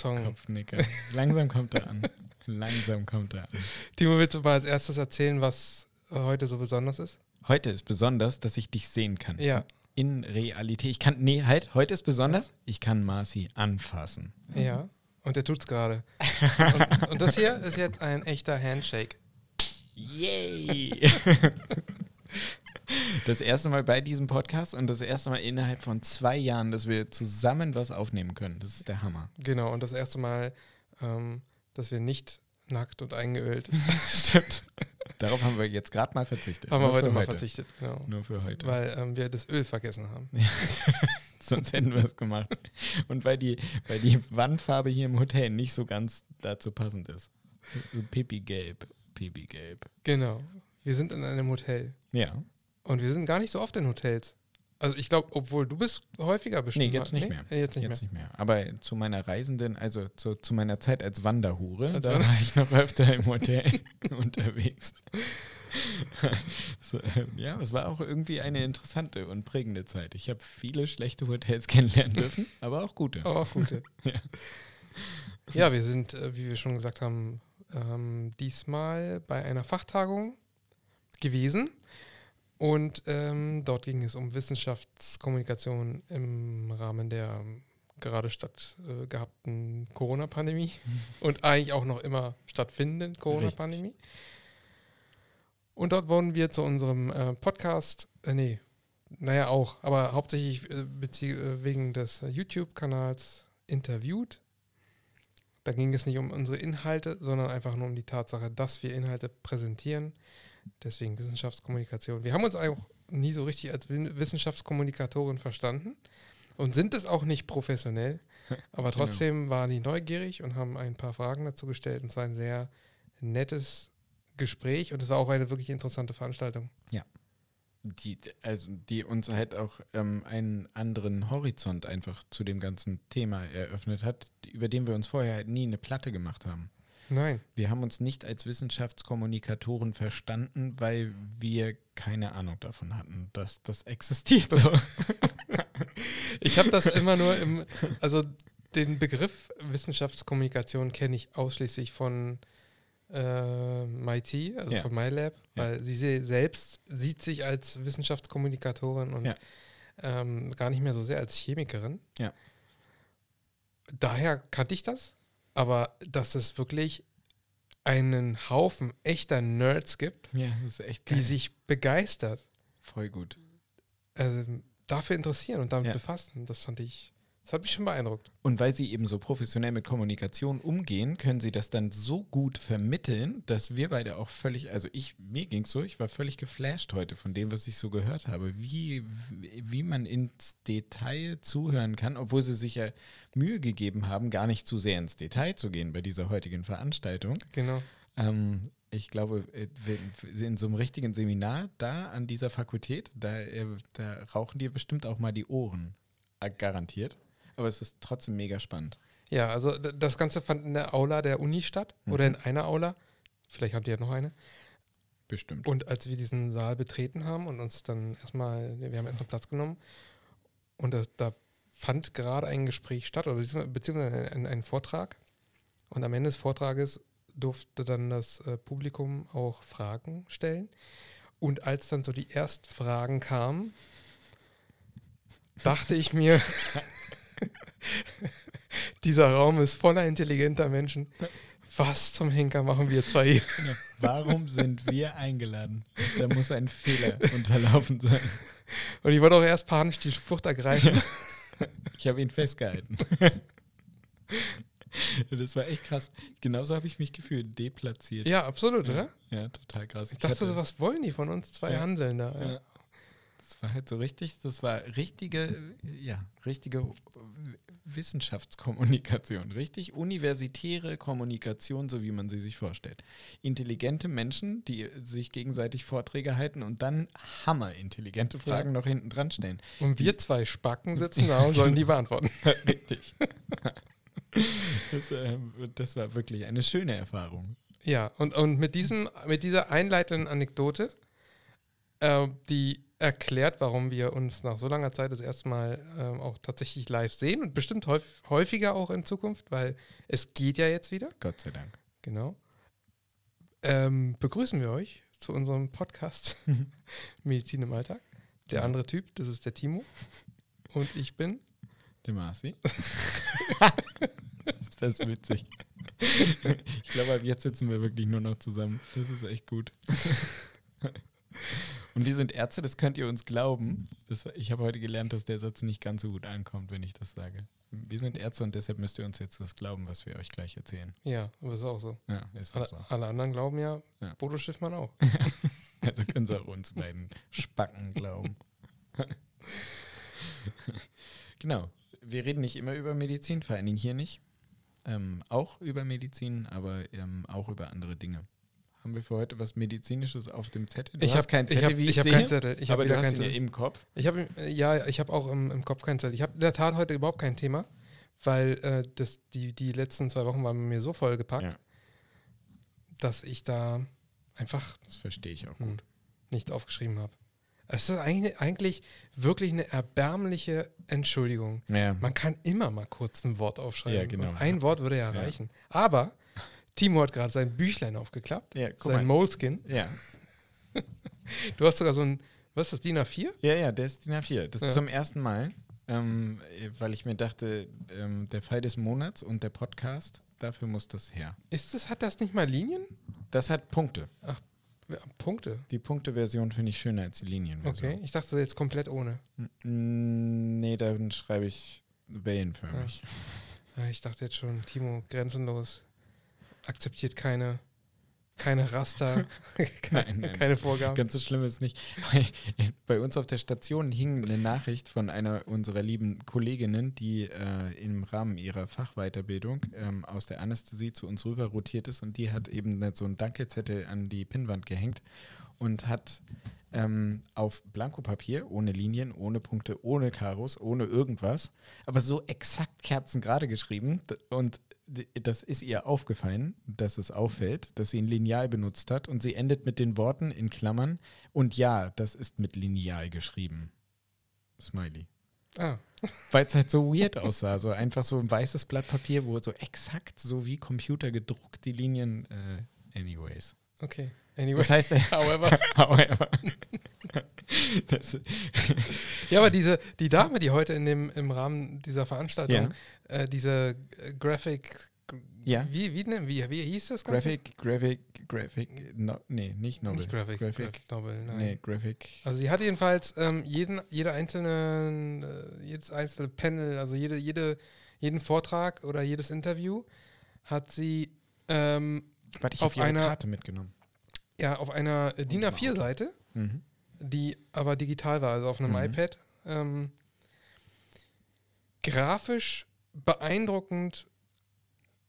Song. Kopfnicker. Langsam kommt er an. Langsam kommt er an. Timo, willst du mal als erstes erzählen, was heute so besonders ist? Heute ist besonders, dass ich dich sehen kann. Ja. In Realität. Ich kann, nee, halt, heute ist besonders, ich kann Marci anfassen. Ja. Und er tut's gerade. und, und das hier ist jetzt ein echter Handshake. Yay! Das erste Mal bei diesem Podcast und das erste Mal innerhalb von zwei Jahren, dass wir zusammen was aufnehmen können. Das ist der Hammer. Genau. Und das erste Mal, ähm, dass wir nicht nackt und eingeölt Stimmt. Darauf haben wir jetzt gerade mal verzichtet. haben wir Nur heute für mal verzichtet. Genau. Nur für heute. Weil ähm, wir das Öl vergessen haben. Sonst hätten wir es gemacht. Und weil die, weil die Wandfarbe hier im Hotel nicht so ganz dazu passend ist. So Pipi-gelb. Pipi-gelb. Genau. Wir sind in einem Hotel. Ja. Und wir sind gar nicht so oft in Hotels. Also ich glaube, obwohl du bist häufiger bestimmt. Nee, jetzt nicht mehr. Nee, jetzt nicht Jetzt mehr. nicht mehr. Aber zu meiner Reisenden, also zu, zu meiner Zeit als Wanderhure, Als da war ich noch öfter im Hotel unterwegs. so, äh, ja, es war auch irgendwie eine interessante und prägende Zeit. Ich habe viele schlechte Hotels kennenlernen dürfen, aber auch gute. Aber auch gute. Ja. ja, wir sind, äh, wie wir schon gesagt haben, ähm, diesmal bei einer Fachtagung gewesen. Und ähm, dort ging es um Wissenschaftskommunikation im Rahmen der gerade statt äh, gehabten Corona-Pandemie und eigentlich auch noch immer stattfindenden Corona-Pandemie. Und dort wurden wir zu unserem äh, Podcast, äh, nee, naja auch, aber hauptsächlich äh, äh, wegen des YouTube-Kanals interviewt. Da ging es nicht um unsere Inhalte, sondern einfach nur um die Tatsache, dass wir Inhalte präsentieren. Deswegen Wissenschaftskommunikation. Wir haben uns auch nie so richtig als Wissenschaftskommunikatoren verstanden und sind es auch nicht professionell. Aber Genau. trotzdem waren die neugierig und haben ein paar Fragen dazu gestellt. Und es war ein sehr nettes Gespräch und es war auch eine wirklich interessante Veranstaltung. Die, also die uns halt auch ähm, einen anderen Horizont einfach zu dem ganzen Thema eröffnet hat, über den wir uns vorher halt nie eine Platte gemacht haben. Nein. Wir haben uns nicht als Wissenschaftskommunikatoren verstanden, weil wir keine Ahnung davon hatten, dass das existiert. So. Ich habe das immer nur im, also den Begriff Wissenschaftskommunikation kenne ich ausschließlich von äh, MIT, also Ja. von MyLab, Ja. weil sie se- selbst sieht sich als Wissenschaftskommunikatorin und Ja. ähm, gar nicht mehr so sehr als Chemikerin. Ja. Daher kannte ich das, aber dass es wirklich einen Haufen echter Nerds gibt, Ja, die sich begeistert Voll gut. äh, dafür interessieren und damit Ja. befassen, das fand ich, das hat mich schon beeindruckt. Und weil sie eben so professionell mit Kommunikation umgehen, können sie das dann so gut vermitteln, dass wir beide auch völlig, also ich, mir ging es so, ich war völlig geflasht heute von dem, was ich so gehört habe, wie, wie man ins Detail zuhören kann, obwohl sie sich ja Mühe gegeben haben, gar nicht zu sehr ins Detail zu gehen bei dieser heutigen Veranstaltung. Genau. Ähm, ich glaube, äh, in so einem richtigen Seminar da an dieser Fakultät, da, äh, da rauchen dir bestimmt auch mal die Ohren. Äh, Garantiert. Aber es ist trotzdem mega spannend. Ja, also das Ganze fand in der Aula der Uni statt oder in einer Aula. Vielleicht habt ihr ja noch eine. Bestimmt. Und als wir diesen Saal betreten haben und uns dann erstmal, wir haben erstmal Platz genommen und das, da fand gerade ein Gespräch statt oder beziehungsweise- ein, ein Vortrag. Und am Ende des Vortrages durfte dann das äh, Publikum auch Fragen stellen. Und als dann so die ersten Fragen kamen, dachte ich mir, dieser Raum ist voller intelligenter Menschen. Was zum Henker machen wir zwei hier? Warum sind wir eingeladen? Da muss ein Fehler unterlaufen sein. Und ich wollte auch erst panisch die Flucht ergreifen. Ich habe ihn festgehalten. Das war echt krass. Genauso habe ich mich gefühlt, deplatziert. Ja, absolut, oder? Ja, total krass. Ich dachte, hatte- so, was wollen die von uns zwei Ja. Hanseln da? Ja. Ja. Das war halt so richtig, das war richtige, ja, richtige Wissenschaftskommunikation, richtig universitäre Kommunikation, so wie man sie sich vorstellt. Intelligente Menschen, die sich gegenseitig Vorträge halten und dann hammerintelligente Fragen noch hinten dran stellen. Und wir zwei Spacken sitzen da und sollen die beantworten. richtig. Das, äh, das war wirklich eine schöne Erfahrung. Ja, und, und mit, diesem, mit dieser einleitenden Anekdote, äh, die erklärt, warum wir uns nach so langer Zeit das erste Mal ähm, auch tatsächlich live sehen und bestimmt häuf häufiger auch in Zukunft, weil es geht ja jetzt wieder. Gott sei Dank. Genau. Ähm, begrüßen wir euch zu unserem Podcast Medizin im Alltag. Der Ja. andere Typ, das ist der Timo. Und ich bin. Der Marci. ist das witzig. Ich glaube, ab jetzt sitzen wir wirklich nur noch zusammen. Das ist echt gut. Und wir sind Ärzte, das könnt ihr uns glauben. Das, ich habe heute gelernt, dass der Satz nicht ganz so gut ankommt, wenn ich das sage. Wir sind Ärzte und deshalb müsst ihr uns jetzt das glauben, was wir euch gleich erzählen. Ja, aber ist auch so. Ja, ist auch Alle, so. alle anderen glauben ja, Ja. Bodo Schiffmann auch. Also können sie auch uns beiden Spacken glauben. genau. Wir reden nicht immer über Medizin, vor allen Dingen hier nicht. Ähm, auch über Medizin, aber ähm, auch über andere Dinge. Haben wir für heute was Medizinisches auf dem Zettel? Du ich habe keinen Zettel, ich hab, wie ich, ich hab sehe, keinen Zettel. Ich habe aber du hast ihn ja Zettel. im Kopf. Ich habe ja, ich habe auch im, im Kopf keinen Zettel. Ich habe in der Tat heute überhaupt kein Thema, weil äh, das, die, die letzten zwei Wochen waren mir so vollgepackt, Ja. dass ich da einfach Das verstehe ich auch Hm. gut. nichts aufgeschrieben habe. Es ist eigentlich, eigentlich wirklich eine erbärmliche Entschuldigung. Ja. Man kann immer mal kurz ein Wort aufschreiben. Ja, genau. Ein Wort würde Ja. reichen. Aber Timo hat gerade sein Büchlein aufgeklappt, ja, guck sein mal. Moleskin. Ja. Du hast sogar so ein, was ist das, DIN A4? ja, ja, der ist DIN A4. Das ist Ja. zum ersten Mal, ähm, weil ich mir dachte, ähm, der Fall des Monats und der Podcast, dafür muss das her. Ist das, hat das nicht mal Linien? Das hat Punkte. Ja, Punkte. Die Punkteversion finde ich schöner als die Linienversion. Okay, ich dachte jetzt komplett ohne. N- Nee, dann schreibe ich wellenförmig. Ja, ich dachte jetzt schon, Timo, grenzenlos. Akzeptiert keine, keine Raster, keine, Nein, nein. keine Vorgaben. Ganz so schlimm ist nicht. Bei uns auf der Station hing eine Nachricht von einer unserer lieben Kolleginnen, die äh, im Rahmen ihrer Fachweiterbildung ähm, aus der Anästhesie zu uns rüber rotiert ist und die hat eben so einen Dankezettel an die Pinnwand gehängt und hat ähm, auf Blankopapier, ohne Linien, ohne Punkte, ohne Karos, ohne irgendwas, aber so exakt kerzengerade geschrieben und das ist ihr aufgefallen, dass es auffällt, dass sie ein Lineal benutzt hat und sie endet mit den Worten in Klammern und ja, das ist mit Lineal geschrieben. Smiley. Ah, Weil es halt so weird aussah, so einfach so ein weißes Blatt Papier, wo so exakt so wie Computer gedruckt die Linien, äh, anyways. okay. Anyway. Das heißt, However. however. das, Ja, aber diese, die Dame, die heute in dem, im Rahmen dieser Veranstaltung, ja, äh, diese äh, Graphic, Ja. wie, wie, wie, wie hieß das Ganze? Graphic, Graphic, Graphic, no, nee, nicht Novel. Nicht Graphic, Graphic, Graphic Novel, nein. nee, Graphic. Also sie hat jedenfalls ähm, jeden, jede einzelne, äh, jedes einzelne Panel, also jede, jede, jeden Vortrag oder jedes Interview hat sie ähm, Warte, ich auf einer- Karte mitgenommen. ja auf einer äh, DIN A4-Seite, Mhm. die aber digital war, also auf einem Mhm. iPad, ähm, grafisch beeindruckend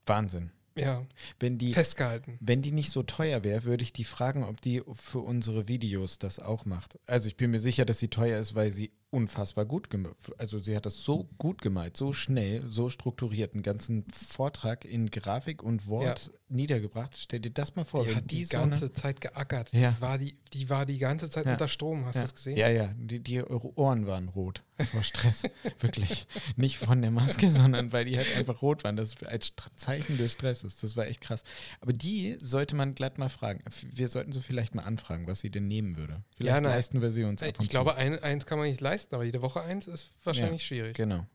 Wahnsinn. ja, Wenn die, festgehalten. wenn die nicht so teuer wäre, würde ich die fragen, ob die für unsere Videos das auch macht. Also ich bin mir sicher, dass sie teuer ist, weil sie unfassbar gut gemalt. Also sie hat das so gut gemalt, so schnell, so strukturiert, einen ganzen Vortrag in Grafik und Wort niedergebracht. Stell dir das mal vor, Die hat die eine- ganze Zeit geackert. Ja. Die, war die, die war die ganze Zeit Ja. unter Strom, hast ja. du das gesehen? Ja, ja, die, die Ohren waren rot vor Stress. Wirklich. Nicht von der Maske, sondern weil die halt einfach rot waren. Das als Zeichen des Stresses. Das war echt krass. Aber die sollte man glatt mal fragen. Wir sollten sie vielleicht mal anfragen, was sie denn nehmen würde. Vielleicht Ja, leisten wir sie uns ab Ich glaube, ein, eins kann man nicht leisten, aber jede Woche eins ist wahrscheinlich zu. schwierig. Genau.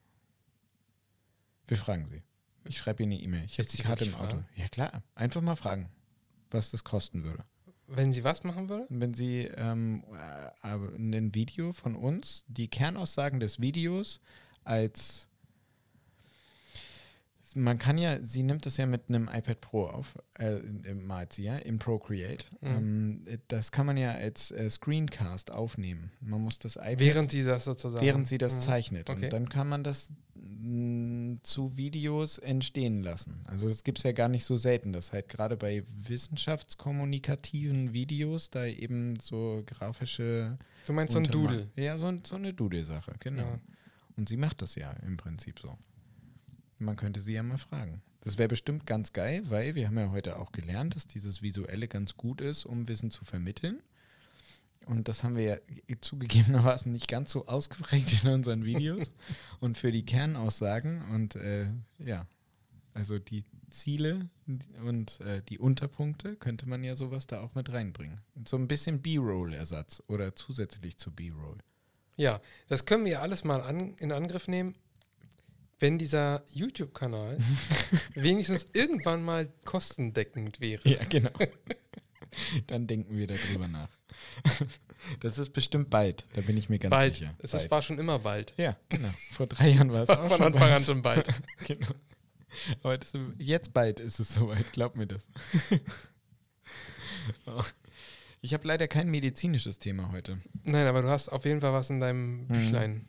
Wir fragen sie. Ich schreibe ihnen eine E-Mail. Ich habe die Karte im Auto. fragen? Ja, klar. Einfach mal fragen, was das kosten würde. Wenn sie was machen würde? wenn sie ähm, äh, ein Video von uns, die Kernaussagen des Videos als man kann ja, sie nimmt das ja mit einem iPad Pro auf, äh, malt sie ja, im Procreate. Mhm. Ähm, das kann man ja als äh, Screencast aufnehmen. Man muss das iPad, Während sie das sozusagen. während sie das Mhm. zeichnet. Okay. Und dann kann man das mh, zu Videos entstehen lassen. Also das gibt es ja gar nicht so selten, dass halt gerade bei wissenschaftskommunikativen Videos da eben so grafische Du meinst so ein Unterma- Doodle. Ja, so, so eine Doodle-Sache, genau. Ja. Und sie macht das ja im Prinzip so. Man könnte sie ja mal fragen. Das wäre bestimmt ganz geil, weil wir haben ja heute auch gelernt, dass dieses Visuelle ganz gut ist, um Wissen zu vermitteln. Und das haben wir ja zugegebenermaßen nicht ganz so ausgeprägt in unseren Videos. und für die Kernaussagen und äh, ja, also die Ziele und äh, die Unterpunkte könnte man ja sowas da auch mit reinbringen. So ein bisschen B-Roll-Ersatz oder zusätzlich zu B-Roll. Ja, das können wir alles mal an, in Angriff nehmen, wenn dieser YouTube-Kanal wenigstens irgendwann mal kostendeckend wäre. Ja, genau. Dann denken wir darüber nach. Das ist bestimmt bald, da bin ich mir ganz bald. sicher. Es bald. War schon immer bald. Ja, genau. Vor drei Jahren war es War auch von schon Anfang bald. an schon bald. Genau. Aber das, jetzt bald ist es soweit, glaub mir das. Oh. Ich habe leider kein medizinisches Thema heute. Nein, aber du hast auf jeden Fall was in deinem Mhm. Büchlein.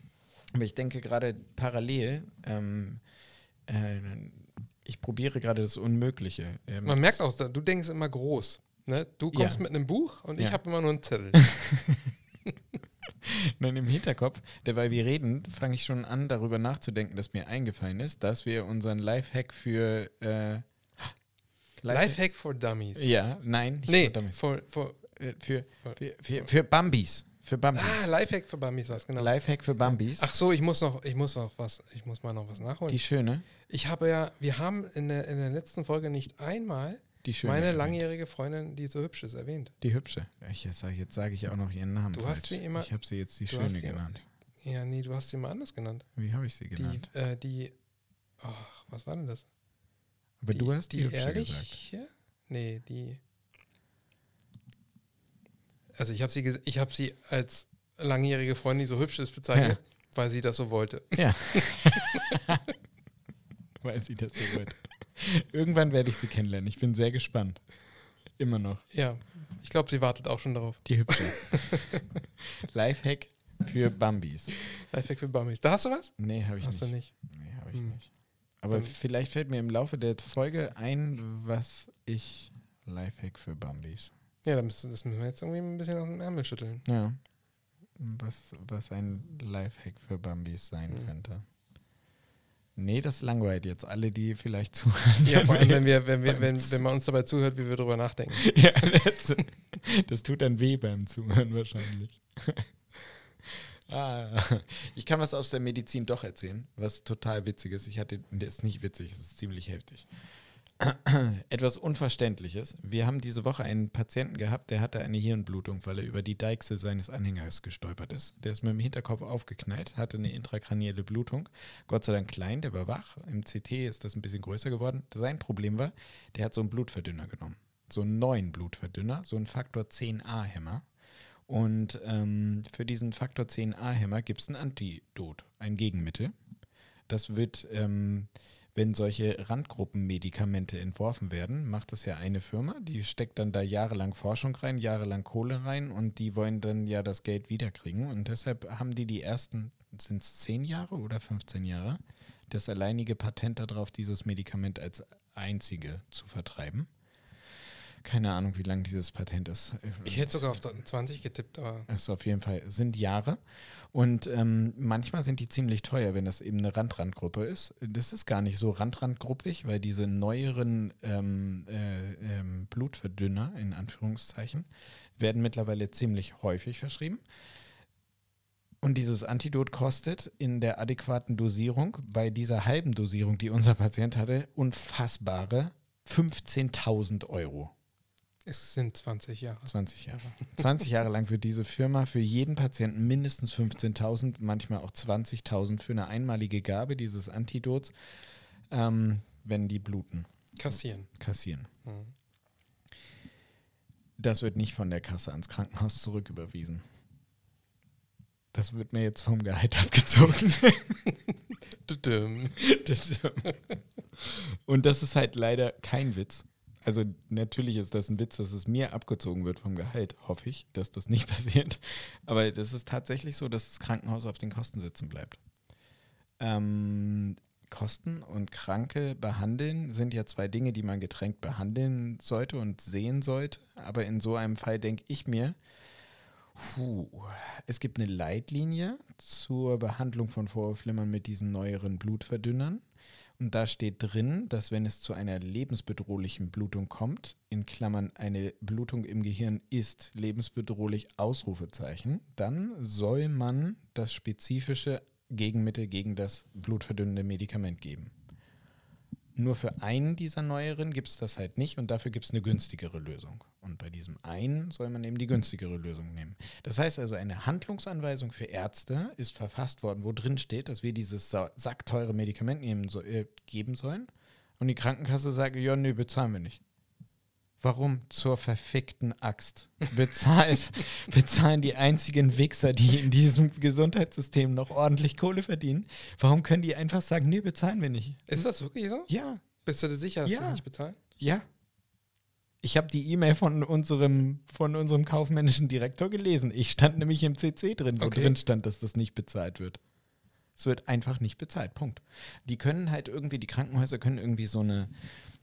Aber ich denke gerade parallel, ähm, äh, ich probiere gerade das Unmögliche. Ähm, Man merkt auch, du denkst immer groß. Ne? Du kommst Ja. mit einem Buch und ich Ja. habe immer nur einen Zettel. Nein, im Hinterkopf, derweil wir reden, fange ich schon an, darüber nachzudenken, dass mir eingefallen ist, dass wir unseren Lifehack für äh, Lifehack for Dummies. Ja, nein, nicht nee, für Dummies. for, for, Äh, für, for, für, für, für Bambis. Für Bambis. ah, Lifehack for Dummies was, genau. Lifehack für Bambis. Ach so, ich muss noch, ich muss noch was, ich muss mal noch was nachholen. die schöne. ich habe ja, wir haben in der, in der letzten Folge nicht einmal Die meine langjährige Freundin, die so hübsch ist, erwähnt. Die hübsche. Ich, jetzt sage sage ich auch noch ihren Namen Du falsch. hast sie immer- ich habe sie jetzt die schöne sie- genannt. Ja, nee, du hast sie mal anders genannt. Wie habe ich sie Die, genannt? äh, die, ach, was war denn das? Aber du hast die, hübsche ehrliche? gesagt. Nee, die. Also ich habe sie, ich habe sie als langjährige Freundin, die so hübsch ist, bezeichnet, weil sie das so wollte. Ja. Weil sie das so wollte. Irgendwann werde ich sie kennenlernen. Ich bin sehr gespannt. Immer noch. Ja, ich glaube, sie wartet auch schon darauf. Die hübsche. Lifehack für Bambis. Lifehack für Bummies. Da hast du was? Nee, habe ich hast nicht. du nicht. Nee, habe ich Hm. nicht. Aber Dann- vielleicht fällt mir im Laufe der Folge ein, was ich Lifehack für Bambis. Ja, das müssen wir jetzt irgendwie ein bisschen aus dem Ärmel schütteln. Ja. Was, was ein Lifehack für Bambis sein Hm. könnte. Nee, das langweilt jetzt alle, die vielleicht zuhören. Ja, vor allem, wenn, wir, wenn, wir, wenn, wenn man uns dabei zuhört, wie wir drüber nachdenken. ja, das, das tut dann weh beim Zuhören wahrscheinlich. ah, ich kann was aus der Medizin doch erzählen, was total witzig ist. Ich hatte, der ist nicht witzig, es ist ziemlich heftig. Etwas Unverständliches. Wir haben diese Woche einen Patienten gehabt, der hatte eine Hirnblutung, weil er über die Deichsel seines Anhängers gestolpert ist. Der ist mit dem Hinterkopf aufgeknallt, hatte eine intrakranielle Blutung. Gott sei Dank klein, der war wach. Im CT ist das ein bisschen größer geworden. Sein Problem war, der hat so einen Blutverdünner genommen. So einen neuen Blutverdünner, so einen Faktor 10a-Hämmer. Und ähm, für diesen Faktor 10a-Hämmer gibt es ein Antidot, ein Gegenmittel. Das wird, ähm, wenn solche Randgruppenmedikamente entworfen werden, macht das ja eine Firma, die steckt dann da jahrelang Forschung rein, jahrelang Kohle rein und die wollen dann ja das Geld wiederkriegen. Und deshalb haben die die ersten, sind es 10 Jahre oder 15 Jahre, das alleinige Patent darauf, dieses Medikament als einzige zu vertreiben. Keine Ahnung, wie lang dieses Patent ist. Ich hätte sogar auf 20 getippt, aber Es ist auf jeden Fall, sind Jahre. Und ähm, manchmal sind die ziemlich teuer, wenn das eben eine Rand-Rand-Gruppe ist. Das ist gar nicht so Rand-Rand-gruppig, weil diese neueren ähm, äh, ähm, Blutverdünner, in Anführungszeichen, werden mittlerweile ziemlich häufig verschrieben. Und dieses Antidot kostet in der adäquaten Dosierung, bei dieser halben Dosierung, die unser Patient hatte, unfassbare 15.000 Euro. Es sind 20 Jahre. 20 Jahre. 20 Jahre lang für diese Firma, für jeden Patienten mindestens 15.000, manchmal auch 20.000 für eine einmalige Gabe dieses Antidots, ähm, wenn die bluten, Kassieren. kassieren. Mhm. Das wird nicht von der Kasse ans Krankenhaus zurücküberwiesen. Das wird mir jetzt vom Gehalt abgezogen. Und das ist halt leider kein Witz. Also natürlich ist das ein Witz, dass es mir abgezogen wird vom Gehalt, hoffe ich, dass das nicht passiert. Aber das ist tatsächlich so, dass das Krankenhaus auf den Kosten sitzen bleibt. Ähm, Kosten und Kranke behandeln sind ja zwei Dinge, die man getrennt behandeln sollte und sehen sollte. Aber in so einem Fall denke ich mir, puh, es gibt eine Leitlinie zur Behandlung von Vorhofflimmern mit diesen neueren Blutverdünnern. Und da steht drin, dass wenn es zu einer lebensbedrohlichen Blutung kommt, in Klammern eine Blutung im Gehirn ist lebensbedrohlich, Ausrufezeichen, dann soll man das spezifische Gegenmittel gegen das blutverdünnende Medikament geben. Nur für einen dieser neueren gibt es das halt nicht und dafür gibt es eine günstigere Lösung. Und bei diesem einen soll man eben die günstigere Lösung nehmen. Das heißt also, eine Handlungsanweisung für Ärzte ist verfasst worden, wo drin steht, dass wir dieses sackteure Medikament nehmen, so, äh, geben sollen. Und die Krankenkasse sagt, ja, nö, bezahlen wir nicht. Warum zur verfickten Axt bezahlt, bezahlen die einzigen Wichser, die in diesem Gesundheitssystem noch ordentlich Kohle verdienen? Warum können die einfach sagen, nee, bezahlen wir nicht? Ist das wirklich so? Ja. Bist du dir sicher, dass Ja. sie nicht bezahlen? Ja. Ich habe die E-Mail von unserem, von unserem kaufmännischen Direktor gelesen. Ich stand nämlich im CC drin, wo Okay. drin stand, dass das nicht bezahlt wird. Es wird einfach nicht bezahlt. Punkt. Die können halt irgendwie, die Krankenhäuser können irgendwie so eine,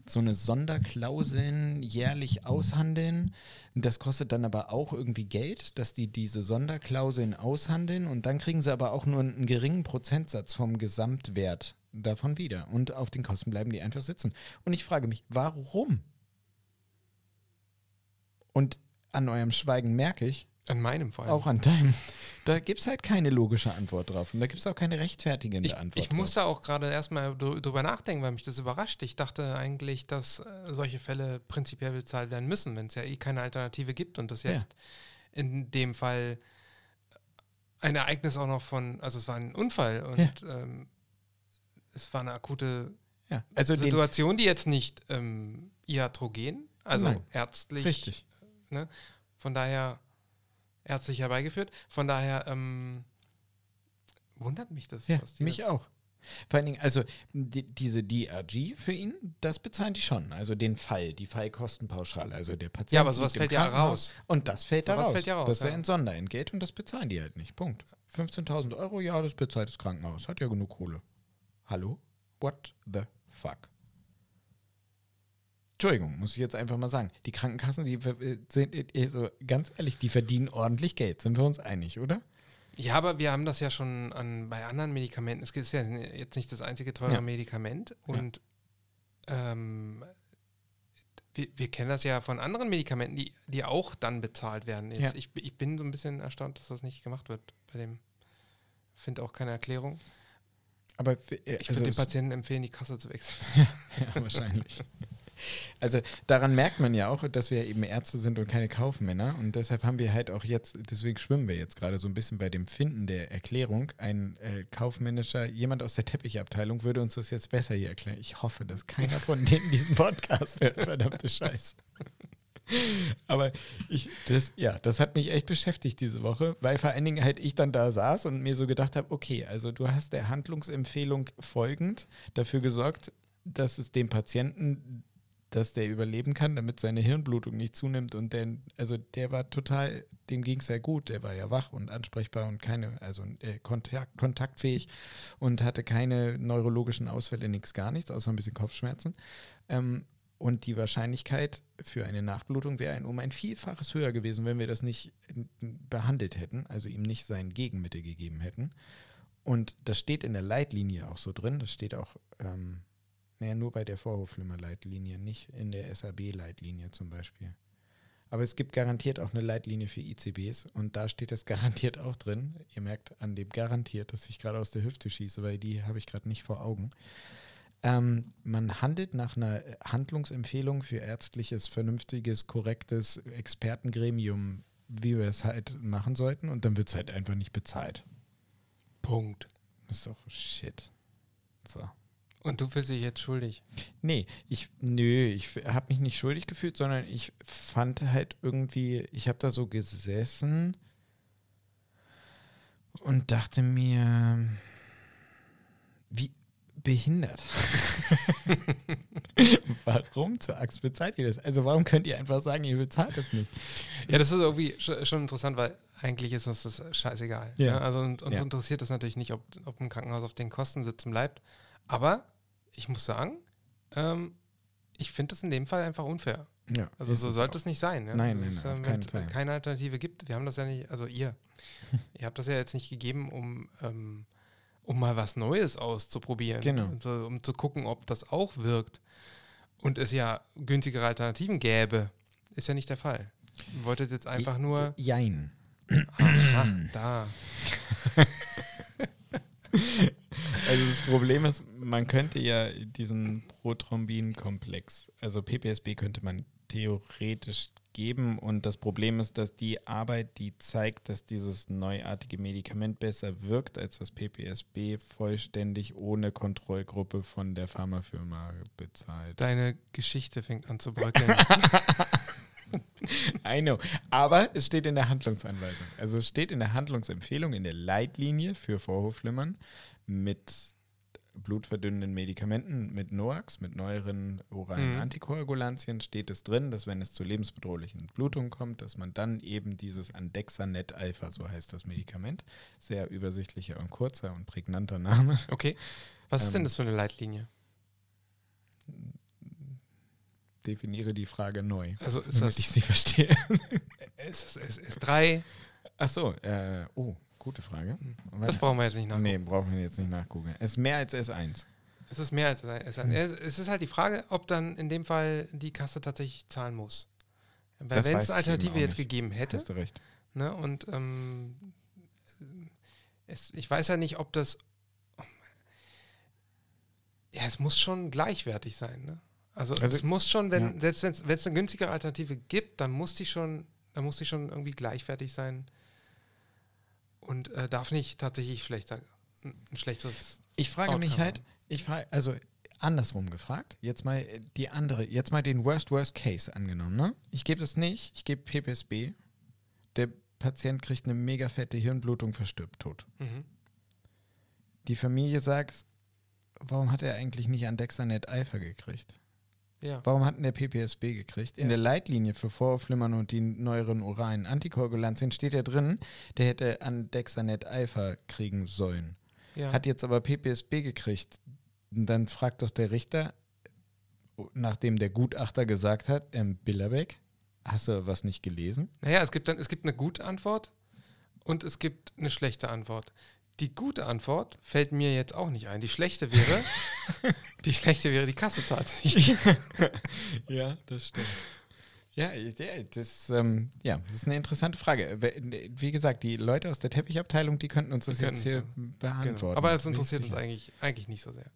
so eine Sonderklauseln jährlich aushandeln. Das kostet dann aber auch irgendwie Geld, dass die diese Sonderklauseln aushandeln und dann kriegen sie aber auch nur einen geringen Prozentsatz vom Gesamtwert davon wieder. Und auf den Kosten bleiben die einfach sitzen. Und ich frage mich, warum? Und an eurem Schweigen merke ich, An meinem vor allem. auch an deinem, da gibt es halt keine logische Antwort drauf. Und da gibt es auch keine rechtfertigende Ich, Antwort ich muss drauf. da auch gerade erstmal dr- drüber nachdenken, weil mich das überrascht. Ich dachte eigentlich, dass äh, solche Fälle prinzipiell bezahlt werden müssen, wenn es ja eh keine Alternative gibt und das Ja. jetzt in dem Fall ein Ereignis auch noch von, also es war ein Unfall und ähm, es war eine akute Ja. Also Situation, die jetzt nicht ähm, iatrogen, also Nein. ärztlich, richtig. von daher ärztlich herbeigeführt. Von daher ähm, wundert mich das. Ja, mich das, auch. Vor allen Dingen, also die, diese DRG für ihn, das bezahlen die schon. Also den Fall, die Fallkostenpauschale. Also der Patient. Ja, aber sowas fällt ja raus. Und das fällt da Sowas raus. fällt ja raus, Das ist ja. ein Sonderentgelt und das bezahlen die halt nicht. Punkt. 15.000 Euro, ja, das bezahlt das Krankenhaus. Hat ja genug Kohle. Hallo? What the fuck? Entschuldigung, muss ich jetzt einfach mal sagen. Die Krankenkassen, die äh, sind, also ganz ehrlich, die verdienen ordentlich Geld. Sind wir uns einig, oder? Ja, aber wir haben das ja schon an, bei anderen Medikamenten. Es ist ja jetzt nicht das einzige teure Ja. Medikament. Und ähm, wir, wir kennen das ja von anderen Medikamenten, die, die auch dann bezahlt werden. Jetzt, Ja. ich, ich bin so ein bisschen erstaunt, dass das nicht gemacht wird bei dem. Finde auch keine Erklärung. Aber äh, Ich also würde den Patienten empfehlen, die Kasse zu wechseln. Ja, wahrscheinlich. Also daran merkt man ja auch, dass wir eben Ärzte sind und keine Kaufmänner. Und deshalb haben wir halt auch jetzt, deswegen schwimmen wir jetzt gerade so ein bisschen bei dem Finden der Erklärung. Ein äh, kaufmännischer, jemand aus der Teppichabteilung würde uns das jetzt besser hier erklären. Ich hoffe, dass keiner von denen diesen Podcast hört. Verdammte Scheiße. Aber ich, das, ja, das hat mich echt beschäftigt diese Woche, weil vor allen Dingen halt ich dann da saß und mir so gedacht habe, okay, also du hast der Handlungsempfehlung folgend dafür gesorgt, dass es dem Patienten, dass der überleben kann, damit seine Hirnblutung nicht zunimmt und der, also der war total, dem ging es sehr gut, der war ja wach und ansprechbar und keine, also äh, kontakt, kontaktfähig und hatte keine neurologischen Ausfälle, nichts, gar nichts, außer ein bisschen Kopfschmerzen. Ähm, und die Wahrscheinlichkeit für eine Nachblutung wäre ein, um ein Vielfaches höher gewesen, wenn wir das nicht behandelt hätten, also ihm nicht sein Gegenmittel gegeben hätten. Und das steht in der Leitlinie auch so drin. Das steht auch, ähm, naja, nur bei der Vorhofflimmer-Leitlinie, nicht in der SAB-Leitlinie zum Beispiel. Aber es gibt garantiert auch eine Leitlinie für ICBs und da steht das garantiert auch drin. Ihr merkt an dem garantiert, dass ich gerade aus der Hüfte schieße, weil die habe ich gerade nicht vor Augen. Ähm, man handelt nach einer Handlungsempfehlung für ärztliches, vernünftiges, korrektes Expertengremium, wie wir es halt machen sollten, und dann wird es halt einfach nicht bezahlt. Punkt. Das ist doch shit. So. Und du fühlst dich jetzt schuldig. Nee, ich, nö, ich habe mich nicht schuldig gefühlt, sondern ich fand halt irgendwie, ich habe da so gesessen und dachte mir, wie behindert. warum zur Axt bezahlt ihr das? Also warum könnt ihr einfach sagen, ihr bezahlt das nicht? Ja, das ist irgendwie sch- schon interessant, weil eigentlich ist uns das scheißegal. Ja. Ja. Also und, uns Ja. interessiert das natürlich nicht, ob, ob ein Krankenhaus auf den Kosten sitzen bleibt. Aber ich muss sagen, ähm, ich finde das in dem Fall einfach unfair. Ja, Also so es sollte es nicht sein. Ja? Nein, Das nein, nein, ähm, es Fall. keine Alternative gibt. Wir haben das ja nicht, also ihr, ihr habt das ja jetzt nicht gegeben, um ähm, um mal was Neues auszuprobieren. Genau. Also, um zu gucken, ob das auch wirkt. Und es ja günstigere Alternativen gäbe. Ist ja nicht der Fall. Ihr wolltet jetzt einfach nur. Jein. Aha, da. Also das Problem ist, man könnte ja diesen Prothrombin-Komplex, also PPSB könnte man theoretisch geben und das Problem ist, dass die Arbeit, die zeigt, dass dieses neuartige Medikament besser wirkt als das PPSB, vollständig ohne Kontrollgruppe von der Pharmafirma bezahlt. Deine Geschichte fängt an zu bröckeln. I know. Aber es steht in der Handlungsanweisung. Also es steht in der Handlungsempfehlung, in der Leitlinie für Vorhofflimmern mit blutverdünnenden Medikamenten, mit NOAX, mit neueren oralen Mhm. Antikoagulantien, steht es drin, dass wenn es zu lebensbedrohlichen Blutungen kommt, dass man dann eben dieses Andexanet Alpha, so heißt das Medikament, sehr übersichtlicher und kurzer und prägnanter Name. Okay. Was ist denn Ähm, das für eine Leitlinie? Definiere die Frage neu, Also ist damit ich das sie verstehe. ist das S3? Ach so, äh, oh, gute Frage. Das brauchen wir jetzt nicht nachgucken. Nee, brauchen wir jetzt nicht nachgucken. Es ist mehr als S1. Es ist mehr als S1. Hm. Es ist halt die Frage, ob dann in dem Fall die Kasse tatsächlich zahlen muss. Weil wenn es eine Alternative jetzt gegeben hätte, Hast du recht. ne, und ähm, es, ich weiß ja nicht, ob das. Ja, es muss schon gleichwertig sein, ne? Also, Also, es muss schon, wenn, ja. selbst wenn es eine günstigere Alternative gibt, dann muss die schon, dann muss die schon irgendwie gleichwertig sein und äh, darf nicht tatsächlich schlechter, ein schlechteres. Ich frage mich Outcome halt, ich frage, also andersrum gefragt, jetzt mal äh, die andere, jetzt mal den Worst Worst Case angenommen, ne? Ich gebe es nicht, ich gebe PPSB, der Patient kriegt eine mega fette Hirnblutung, verstirbt tot. Mhm. Die Familie sagt, warum hat er eigentlich nicht Andexanet Alpha gekriegt? Ja. Warum hat denn der PPSB gekriegt? In Ja. der Leitlinie für Vorflimmern und die neueren oralen Antikoagulantien steht ja drin, der hätte Andexanet Alpha kriegen sollen. ja. Hat jetzt aber PPSB gekriegt. Dann fragt doch der Richter, nachdem der Gutachter gesagt hat, ähm, Billerbeck, hast du was nicht gelesen? Naja, es gibt dann, es gibt eine gute Antwort und es gibt eine schlechte Antwort. Die gute Antwort fällt mir jetzt auch nicht ein. Die schlechte wäre, die schlechte wäre, die Kasse zahlt sich. ja, das stimmt. Ja, das, ähm, ja, das ist eine interessante Frage. Wie gesagt, die Leute aus der Teppichabteilung, die könnten uns das jetzt hier könnten beantworten. Genau. Aber es interessiert uns eigentlich, eigentlich nicht so sehr.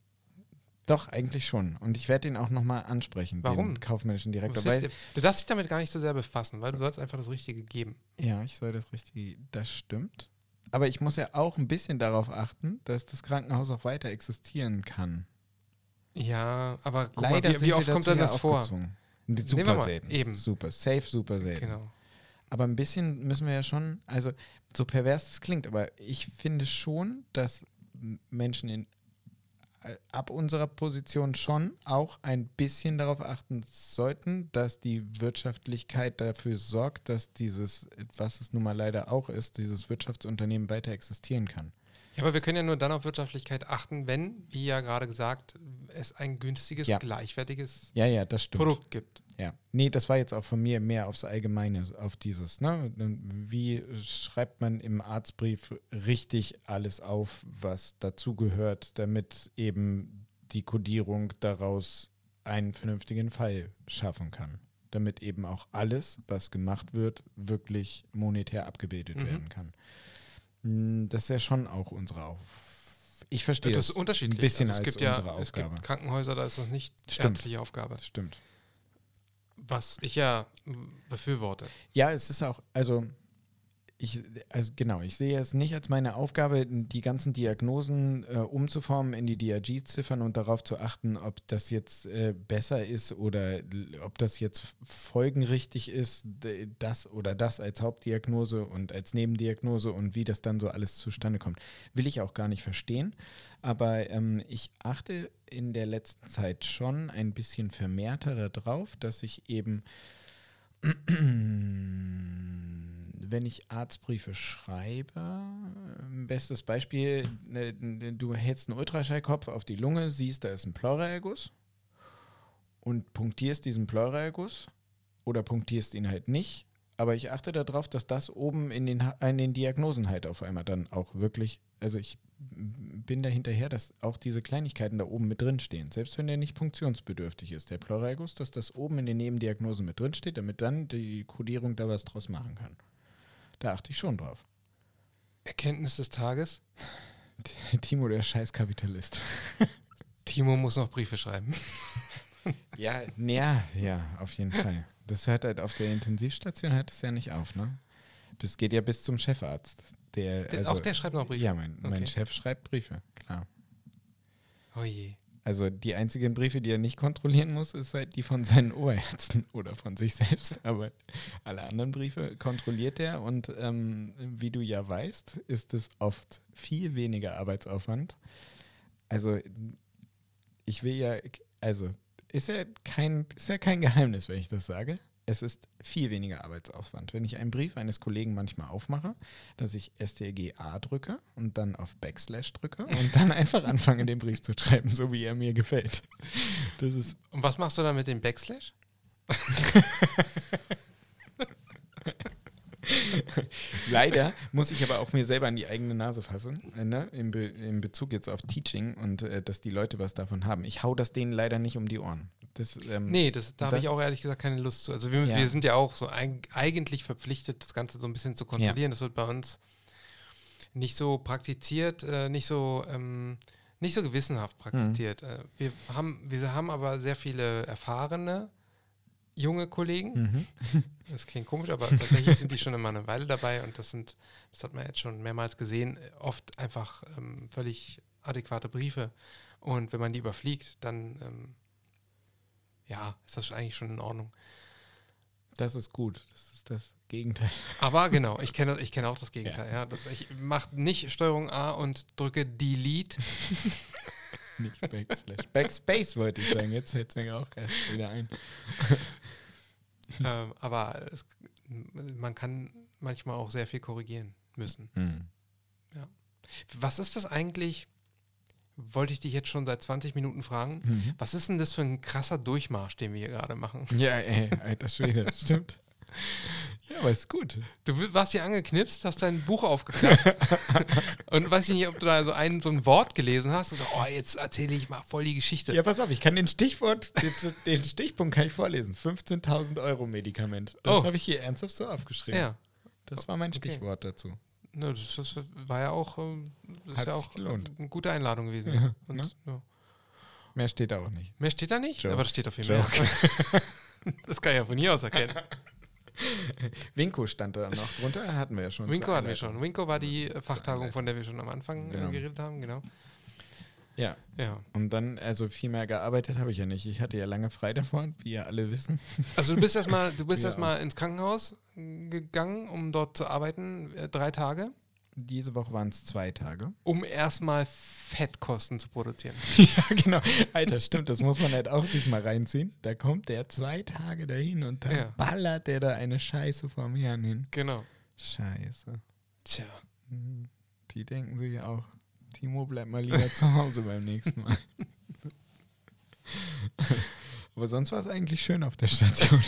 Doch, eigentlich schon. Und ich werde ihn auch nochmal ansprechen, Warum? den kaufmännischen Direktor. Weil? Du darfst dich damit gar nicht so sehr befassen, weil du sollst einfach das Richtige geben. Ja, ich soll das richtig, das stimmt. Aber ich muss ja auch ein bisschen darauf achten, dass das Krankenhaus auch weiter existieren kann. Ja, aber guck Leider mal, wie, wie oft kommt ja das vor? Super mal, selten. eben. Super, safe, super selten. Genau. Aber ein bisschen müssen wir ja schon, also so pervers das klingt, aber ich finde schon, dass Menschen in, ab unserer Position schon auch ein bisschen darauf achten sollten, dass die Wirtschaftlichkeit dafür sorgt, dass dieses, was es nun mal leider auch ist, dieses Wirtschaftsunternehmen weiter existieren kann. Ja, aber wir können ja nur dann auf Wirtschaftlichkeit achten, wenn, wie ja gerade gesagt, es ein günstiges, Ja. gleichwertiges Ja, ja. Produkt gibt. Ja. Nee, das war jetzt auch von mir mehr aufs Allgemeine, auf dieses, ne? Wie schreibt man im Arztbrief richtig alles auf, was dazugehört, damit eben die Kodierung daraus einen vernünftigen Fall schaffen kann. Damit eben auch alles, was gemacht wird, wirklich monetär abgebildet Mhm. werden kann. Mm, Das ist ja schon auch unsere Auf. Ich verstehe das das. ist unterschiedlich. ein bisschen also es als gibt ja unsere es Aufgabe. gibt Krankenhäuser, da ist das nicht Stimmt. ärztliche Aufgabe. Das stimmt. Was ich ja befürworte. Ja, es ist auch, also ich, also genau, ich sehe es nicht als meine Aufgabe, die ganzen Diagnosen äh, umzuformen in die DRG-Ziffern und darauf zu achten, ob das jetzt äh, besser ist oder ob das jetzt folgenrichtig ist, das oder das als Hauptdiagnose und als Nebendiagnose und wie das dann so alles zustande kommt. Will ich auch gar nicht verstehen. Aber ähm, ich achte in der letzten Zeit schon ein bisschen vermehrter darauf, dass ich eben wenn ich Arztbriefe schreibe, ähm, bestes Beispiel, ne, ne, du hältst einen Ultraschallkopf auf die Lunge, siehst, da ist ein Pleuraerguss und punktierst diesen Pleuraerguss oder punktierst ihn halt nicht, aber ich achte darauf, dass das oben in den, in den Diagnosen halt auf einmal dann auch wirklich, also ich bin da hinterher, dass auch diese Kleinigkeiten da oben mit drin stehen, selbst wenn der nicht funktionsbedürftig ist, der Pleuralgus, dass das oben in den Nebendiagnosen mit drin steht, damit dann die Kodierung da was draus machen kann. Da achte ich schon drauf. Erkenntnis des Tages. Timo, der Scheißkapitalist. Timo muss noch Briefe schreiben. Ja, ja, ja, auf jeden Fall. Das hört halt auf der Intensivstation hört es ja nicht auf, ne? Das geht ja bis zum Chefarzt. Der, also, auch der schreibt noch Briefe? Ja, mein, mein Okay. Chef schreibt Briefe, klar. Oh je. Also die einzigen Briefe, die er nicht kontrollieren muss, ist halt die von seinen Oberärzten oder von sich selbst. Aber alle anderen Briefe kontrolliert er und ähm, wie du ja weißt, ist es oft viel weniger Arbeitsaufwand. Also ich will ja, also ist ja kein, ist ja kein Geheimnis, wenn ich das sage. Es ist viel weniger Arbeitsaufwand. Wenn ich einen Brief eines Kollegen manchmal aufmache, dass ich STRG-A drücke und dann auf Backslash drücke und dann einfach anfange, den Brief zu schreiben, so wie er mir gefällt. Das ist Und was machst du da mit dem Backslash? Leider muss ich aber auch mir selber an die eigene Nase fassen, äh, ne? in, Be in Bezug jetzt auf Teaching und äh, dass die Leute was davon haben. Ich hau das denen leider nicht um die Ohren. Das, ähm, Nee, das, da habe ich auch ehrlich gesagt keine Lust zu. Also wir, Ja. wir sind ja auch so eig eigentlich verpflichtet, das Ganze so ein bisschen zu kontrollieren. Das wird bei uns nicht so praktiziert, äh, nicht so ähm, nicht so gewissenhaft Mhm. praktiziert. Äh, wir haben wir haben aber sehr viele erfahrene junge Kollegen. Mhm. Das klingt komisch, aber tatsächlich sind die schon immer eine Weile dabei und das sind, das hat man jetzt schon mehrmals gesehen, oft einfach ähm, völlig adäquate Briefe. Und wenn man die überfliegt, dann ähm, ja, ist das eigentlich schon in Ordnung. Das ist gut. Das ist das Gegenteil. Aber genau, ich kenne ich kenne auch das Gegenteil. Ja. das, ich mache nicht Steuerung A und drücke Delete. Nicht Backslash. Backspace wollte ich sagen. Jetzt fällt es mir auch erst wieder ein. ähm, aber es, man kann manchmal auch sehr viel korrigieren müssen. Mhm. Was ist das eigentlich? Wollte ich dich jetzt schon seit 20 Minuten fragen. Mhm. Was ist denn das für ein krasser Durchmarsch, den wir hier gerade machen? Ja, ey, alter Schwede, stimmt. Ja, aber ist gut. Du warst hier angeknipst, hast dein Buch aufgeklappt und weiß ich nicht, ob du da so ein, so ein Wort gelesen hast. und So, oh, jetzt erzähle ich mal voll die Geschichte. Ja, pass auf, ich kann den Stichwort, den, den Stichpunkt kann ich vorlesen. 15.000 Euro Medikament. Das Oh. habe ich hier ernsthaft so aufgeschrieben. Ja, Das war mein Okay. Stichwort dazu. Ne, das, das war ja auch, ähm, das Hat ja auch gelohnt. eine gute Einladung gewesen. Ja. Und, ne? ja. Mehr steht da auch nicht. Mehr steht da nicht, Joke. aber das steht auf jeden. Fall. Das kann ich ja von hier aus erkennen. Winko stand da noch drunter, hatten wir ja schon. Winko hatten wir schon. Winko war die Fachtagung, von der wir schon am Anfang Genau. äh, geredet haben, genau. Ja, Ja. und dann, also viel mehr gearbeitet habe ich ja nicht. Ich hatte ja lange frei davor, wie ihr alle wissen. Also du bist erstmal, du bist Ja. erstmal ins Krankenhaus gegangen, um dort zu arbeiten, äh, drei Tage, Diese Woche waren es zwei Tage. um erstmal Fettkosten zu produzieren. ja, genau. Alter, stimmt, das muss man halt auch sich mal reinziehen. Da kommt der zwei Tage dahin und dann Ja. ballert der da eine Scheiße vom Herrn hin. Genau. Scheiße. Tja. Mhm. Die denken sich auch, Timo bleibt mal lieber zu Hause beim nächsten Mal. Aber sonst war es eigentlich schön auf der Station.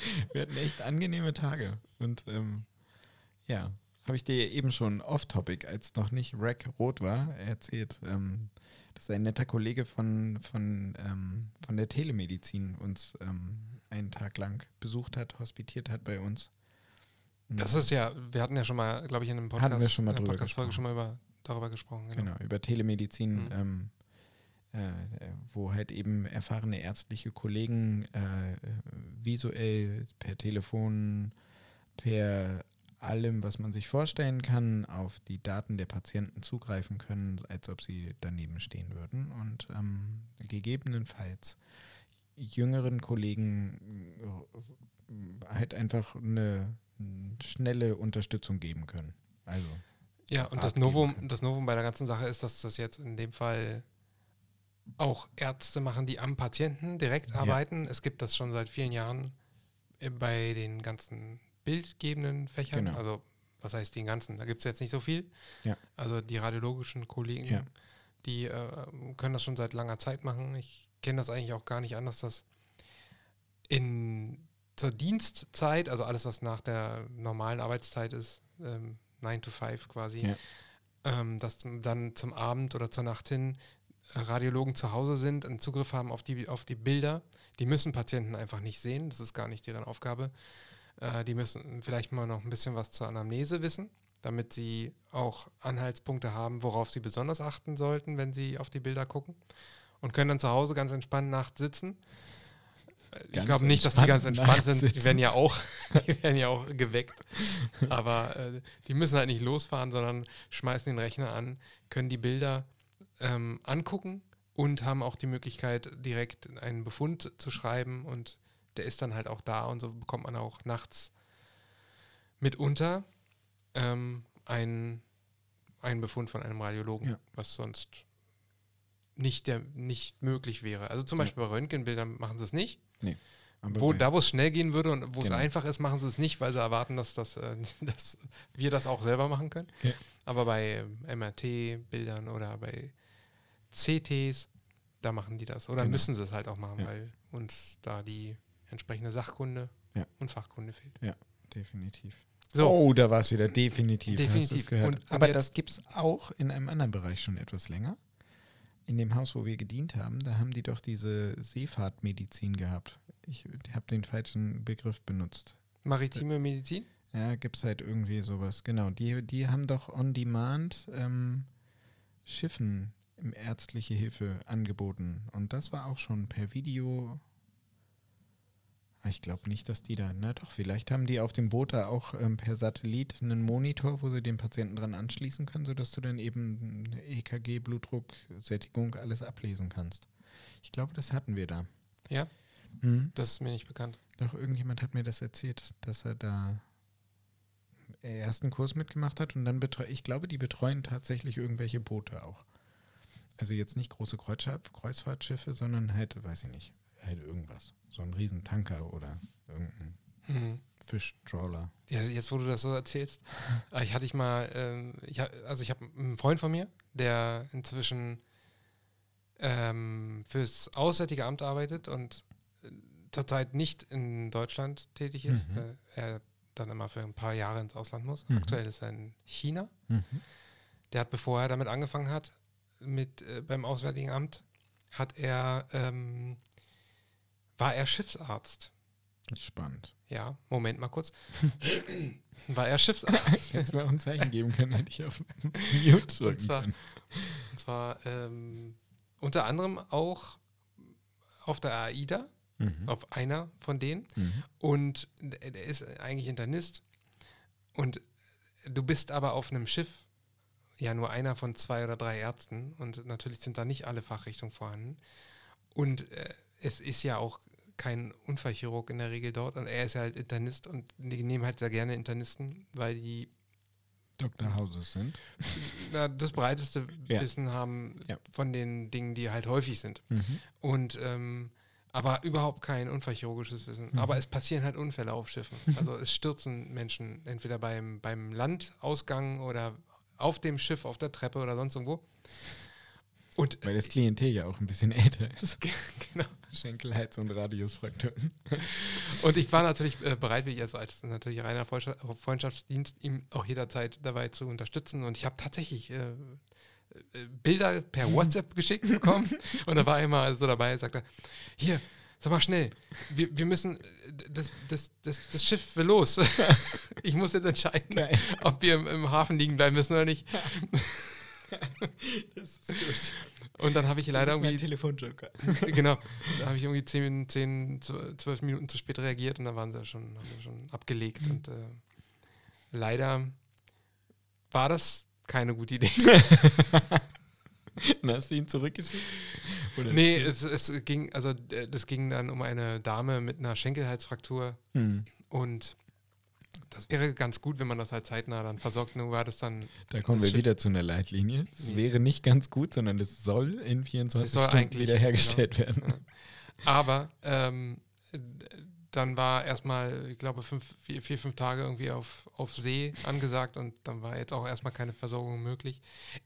Wir hatten echt angenehme Tage. Und ähm, ja, habe ich dir eben schon off-topic, als noch nicht Rack rot war, erzählt, ähm, dass ein netter Kollege von, von, ähm, von der Telemedizin uns ähm, einen Tag lang besucht hat, hospitiert hat bei uns. Das ist ja, wir hatten ja schon mal, glaube ich, in einem Podcast, Hatten wir schon mal in Podcast-Folge schon mal über, darüber gesprochen. Genau. Genau, über Telemedizin, Mhm. Äh, wo halt eben erfahrene ärztliche Kollegen äh, visuell, per Telefon, per allem, was man sich vorstellen kann, auf die Daten der Patienten zugreifen können, als ob sie daneben stehen würden und ähm, gegebenenfalls jüngeren Kollegen äh, halt einfach eine schnelle Unterstützung geben können. Also Ja, und das Novum, das Novum bei der ganzen Sache ist, dass das jetzt in dem Fall auch Ärzte machen, die am Patienten direkt Ja. arbeiten. Es gibt das schon seit vielen Jahren äh, bei den ganzen bildgebenden Fächern. Genau. Also, was heißt den ganzen? Da gibt es jetzt nicht so viel. Ja. Also die radiologischen Kollegen, Ja. die äh, können das schon seit langer Zeit machen. Ich kenne das eigentlich auch gar nicht anders, dass in zur Dienstzeit, also alles, was nach der normalen Arbeitszeit ist, ähm, 9 to 5 quasi, Ja. ähm, dass dann zum Abend oder zur Nacht hin Radiologen zu Hause sind und Zugriff haben auf die, auf die Bilder. Die müssen Patienten einfach nicht sehen, das ist gar nicht deren Aufgabe. Äh, die müssen vielleicht mal noch ein bisschen was zur Anamnese wissen, damit sie auch Anhaltspunkte haben, worauf sie besonders achten sollten, wenn sie auf die Bilder gucken. Und können dann zu Hause ganz entspannt nachts sitzen. Ich glaube nicht, dass die ganz entspannt sind. Die werden ja auch, die werden ja auch geweckt. Aber äh, die müssen halt nicht losfahren, sondern schmeißen den Rechner an, können die Bilder ähm, angucken und haben auch die Möglichkeit, direkt einen Befund zu schreiben und der ist dann halt auch da und so bekommt man auch nachts mitunter ähm, einen, einen Befund von einem Radiologen, Ja. was sonst nicht, der, nicht möglich wäre. Also zum Ja. Beispiel bei Röntgenbildern machen sie es nicht. Aber Wo, da, wo es schnell gehen würde und wo es Genau. einfach ist, machen sie es nicht, weil sie erwarten, dass, das, äh, dass wir das auch selber machen können. Ja. Aber bei MRT-Bildern oder bei CTs, da machen die das. Oder Genau. müssen sie es halt auch machen, Ja. weil uns da die entsprechende Sachkunde Ja. und Fachkunde fehlt. definitiv. So, Oh, da war es wieder, definitiv. Definitiv. gehört. Und- Aber das gibt es auch in einem anderen Bereich schon etwas länger. In dem Haus, wo wir gedient haben, da haben die doch diese Seefahrtmedizin gehabt. Ich habe den falschen Begriff benutzt. maritime Medizin? Ja, gibt es halt irgendwie sowas. Genau, die, die haben doch on demand ähm, Schiffen ärztliche Hilfe angeboten. Und das war auch schon per Video. Ah, Ich glaube nicht, dass die da. Na doch, vielleicht haben die auf dem Boot da auch ähm, per Satellit einen Monitor, wo sie den Patienten dran anschließen können, sodass du dann eben EKG, Blutdruck, Sättigung, alles ablesen kannst. Ich glaube, das hatten wir da. Ja, Mhm. das ist mir nicht bekannt. Doch, irgendjemand hat mir das erzählt, dass er da ersten Kurs mitgemacht hat und dann betreut, ich glaube, die betreuen tatsächlich irgendwelche Boote auch. Also jetzt nicht große Kreuzfahrtschiffe, sondern halt, weiß ich nicht, halt irgendwas. So ein Riesentanker oder irgendein Mhm. Fischtrawler. Ja, jetzt, wo du das so erzählst, äh, ich hatte ich mal, ähm, ich, also ich habe einen Freund von mir, der inzwischen ähm, fürs Auswärtige Amt arbeitet und äh, zurzeit nicht in Deutschland tätig ist. Mhm. Er dann immer für ein paar Jahre ins Ausland muss. Mhm. Aktuell ist er in China. Mhm. Der hat, bevor er damit angefangen hat, mit äh, beim Auswärtigen Amt, hat er, ähm, war er Schiffsarzt. Spannend. Ja, Moment mal kurz. war er Schiffsarzt. Mir auch ein Zeichen geben können, hätte ich auf Mute drücken zwar- können. Und zwar ähm, unter anderem auch auf der AIDA, Mhm. auf einer von denen. Mhm. Und der ist eigentlich Internist. Und du bist aber auf einem Schiff ja nur einer von zwei oder drei Ärzten. Und natürlich sind da nicht alle Fachrichtungen vorhanden. Und äh, es ist ja auch kein Unfallchirurg in der Regel dort. Und er ist ja halt Internist und die nehmen halt sehr gerne Internisten, weil die Dr. Houses sind. na, das breiteste Ja. Wissen haben Ja. von den Dingen, die halt häufig sind. Mhm. Und ähm, aber überhaupt kein unfallchirurgisches Wissen. Mhm. Aber es passieren halt Unfälle auf Schiffen. Also es stürzen Menschen entweder beim, beim Landausgang oder auf dem Schiff, auf der Treppe oder sonst irgendwo. Und Weil das Klientel ja auch ein bisschen älter ist. genau. Schenkel, Hals und Radiusfrakturen. Und ich war natürlich äh, bereitwillig, also als natürlich reiner Freundschaft- Freundschaftsdienst, ihm auch jederzeit dabei zu unterstützen. Und ich habe tatsächlich äh, äh, Bilder per WhatsApp geschickt bekommen. Und da war er immer so dabei, sagte, hier, sag mal schnell, wir, wir müssen, das, das, das, das Schiff will los. ich muss jetzt entscheiden, Geil. ob wir im, im Hafen liegen bleiben müssen oder nicht. Das ist gut. Und dann habe ich leider irgendwie Telefonjoker. genau. Da habe ich irgendwie 10, 10, 12 Minuten zu spät reagiert und da waren sie schon, haben sie schon abgelegt. Und äh, leider war das keine gute Idee. Na, hast du ihn zurückgeschickt? Oder nee, es, es ging, also äh, das ging dann um eine Dame mit einer Schenkelhalsfraktur Hm. und das wäre ganz gut, wenn man das halt zeitnah dann versorgt. Nur war das dann, Da kommen wir Schiff- wieder zu einer Leitlinie. Es Nee. wäre nicht ganz gut, sondern es soll in 24 Es soll Stunden eigentlich, wiederhergestellt werden. Ja. aber ähm, äh, dann war erstmal, ich glaube, fünf, vier, vier, fünf Tage irgendwie auf, auf See angesagt und dann war jetzt auch erstmal keine Versorgung möglich.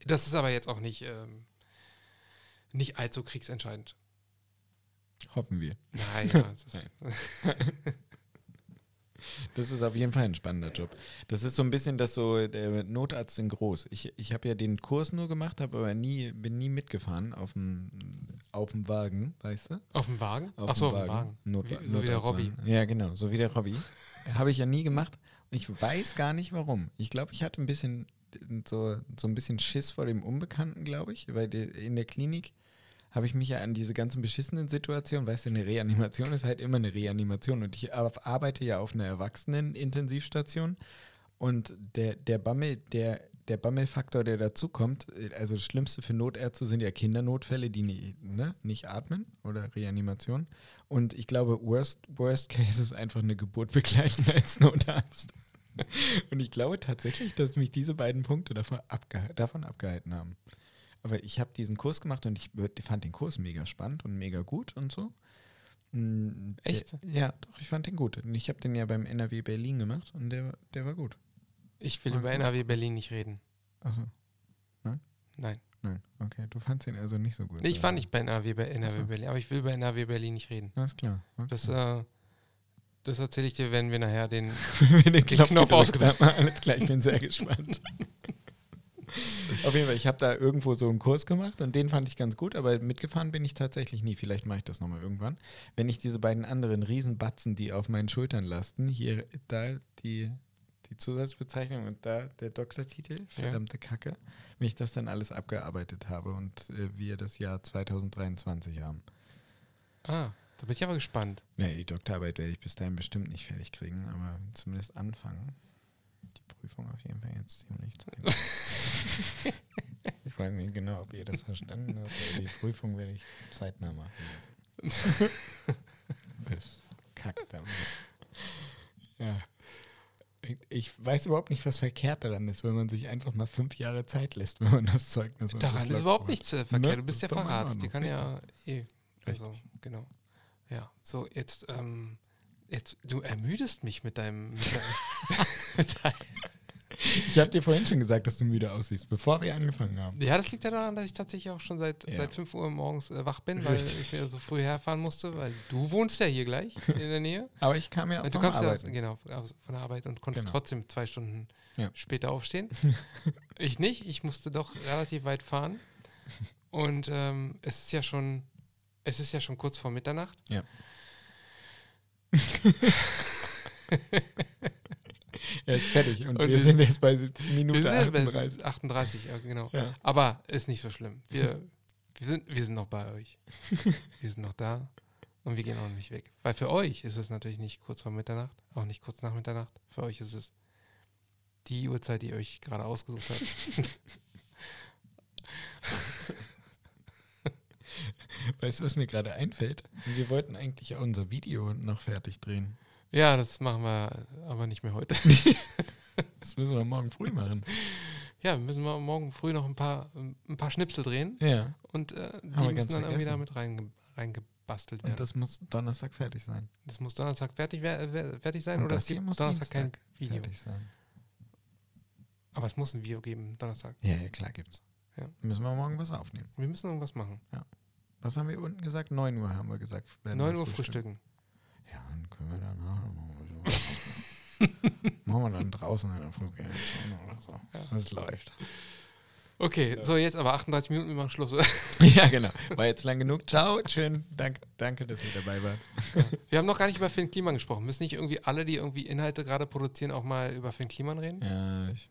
Das ist aber jetzt auch nicht, ähm, nicht allzu kriegsentscheidend. Hoffen wir. Nein, ja, es ist, Das ist auf jeden Fall ein spannender Job. Das ist so ein bisschen das so, der Notarzt in groß. Ich, ich habe ja den Kurs nur gemacht, habe aber nie, bin nie mitgefahren auf dem, auf dem Wagen, weißt du? Auf dem Wagen? Auf Achso, dem auf dem Wagen. Not, Wie- so wie der Robby. Ja, genau, so wie der Robby. habe ich ja nie gemacht. Und ich weiß gar nicht warum. Ich glaube, ich hatte ein bisschen so, so ein bisschen Schiss vor dem Unbekannten, glaube ich, weil in der Klinik habe ich mich ja an diese ganzen beschissenen Situationen, weißt du, eine Reanimation ist halt immer eine Reanimation und ich ar- arbeite ja auf einer Erwachsenen-Intensivstation und der, der Bammel, der, der Bammelfaktor, der dazukommt, also das Schlimmste für Notärzte sind ja Kindernotfälle, die nie, ne, nicht atmen oder Reanimation. Und ich glaube, worst, worst case ist einfach eine Geburt begleiten als Notarzt. Und ich glaube tatsächlich, dass mich diese beiden Punkte davon, abgeha davon abgehalten haben. Aber ich habe diesen Kurs gemacht und ich fand den Kurs mega spannend und mega gut und so. Der- Echt? Ja, doch, ich fand den gut. Und ich habe den ja beim NRW Berlin gemacht und der, der war gut. Ich will Ach, über gut. NRW Berlin nicht reden. Achso, Nein. nein, okay. Du fandst ihn also nicht so gut. Nee, ich war oder? nicht bei NRW, bei NRW so. Berlin, aber ich will über NRW Berlin nicht reden. Alles klar. Okay. Das, äh, das erzähle ich dir, wenn wir nachher den. wir den Knopf Knopf ausgedrückt haben. Alles klar, ich bin sehr gespannt. Auf jeden Fall, ich habe da irgendwo so einen Kurs gemacht und den fand ich ganz gut, aber mitgefahren bin ich tatsächlich nie. Vielleicht mache ich das nochmal irgendwann. Wenn ich diese beiden anderen Riesenbatzen, die auf meinen Schultern lasten, hier, da die, die Zusatzbezeichnung und da der Doktortitel, verdammte Kacke, wenn ich das dann alles abgearbeitet habe und äh, wir das Jahr 2023 haben. Ah, da bin ich aber gespannt. Nee, die Doktorarbeit werde ich bis dahin bestimmt nicht fertig kriegen, aber zumindest anfangen. Prüfung auf jeden Fall jetzt ziemlich zeitig. ich weiß nicht genau, ob ihr das verstanden habt, aber die Prüfung werde ich zeitnah machen müssen. bis kackt am besten. Ja. Ich- weiß überhaupt nicht, was verkehrt daran ist, wenn man sich einfach mal fünf Jahre Zeit lässt, wenn man das Zeugnis und Daran ist überhaupt nichts äh, verkehrt. Ne? Du bist ja Facharzt. Die kann ja eh. Also, Richtig. genau. Ja, so, jetzt, ähm, jetzt, du ermüdest mich mit deinem. Mit deinem, mit deinem Ich habe dir vorhin schon gesagt, dass du müde aussiehst, bevor wir angefangen haben. ja, das liegt ja daran, dass ich tatsächlich auch schon seit, Ja. seit 5 Uhr morgens äh, wach bin, weil Richtig. ich wieder so früh herfahren musste, weil du wohnst ja hier gleich in der Nähe. Aber ich kam ja auch du vom kamst ja genau aus- von der Arbeit und konntest Genau. trotzdem zwei Stunden Ja. später aufstehen. ich nicht, ich musste doch relativ weit fahren. Und ähm, es ist ja schon, es ist ja schon kurz vor Mitternacht. Ja. Er ist fertig und, Und wir sind jetzt bei Minute Wir sind ja bei 38. 38, ja, genau. Ja. Aber ist nicht so schlimm. Wir, wir, sind, wir sind noch bei euch. Wir sind noch da und wir gehen auch nicht weg. Weil für euch ist es natürlich nicht kurz vor Mitternacht, auch nicht kurz nach Mitternacht. Für euch ist es die Uhrzeit, die ihr euch gerade ausgesucht habt. Weißt du, was mir gerade einfällt? Wir wollten eigentlich auch unser Video noch fertig drehen. Ja, das machen wir aber nicht mehr heute. Das müssen wir morgen früh machen. Ja, müssen wir morgen früh noch ein paar, ein paar Schnipsel drehen Ja. und äh, die müssen dann irgendwie vergessen. damit reinge reingebastelt werden. Und das muss Donnerstag fertig sein. Das muss Donnerstag fertig, fertig sein Und oder das es gibt muss Donnerstag kein Dienstag Video. Fertig sein. Aber es muss ein Video geben, Donnerstag. Ja, ja, klar gibt's. Ja. Müssen wir morgen was aufnehmen. Wir müssen irgendwas machen. Was haben wir unten gesagt? 9 Uhr haben wir gesagt. werden 9 wir Uhr frühstücken. Ja, dann können wir danach noch ein bisschen was aufnehmen. Machen wir dann draußen in der Fußgängerzone oder so. Ja. Das läuft. Okay, so jetzt aber 38 Minuten, wir machen Schluss. oder? Ja, genau. War jetzt lang genug. Ciao. Schön. Dank, danke, dass ihr dabei wart. Wir haben noch gar nicht über Finn Kliman gesprochen. Müssen nicht irgendwie alle, die irgendwie Inhalte gerade produzieren, auch mal über Finn Kliman reden? Ja, ich.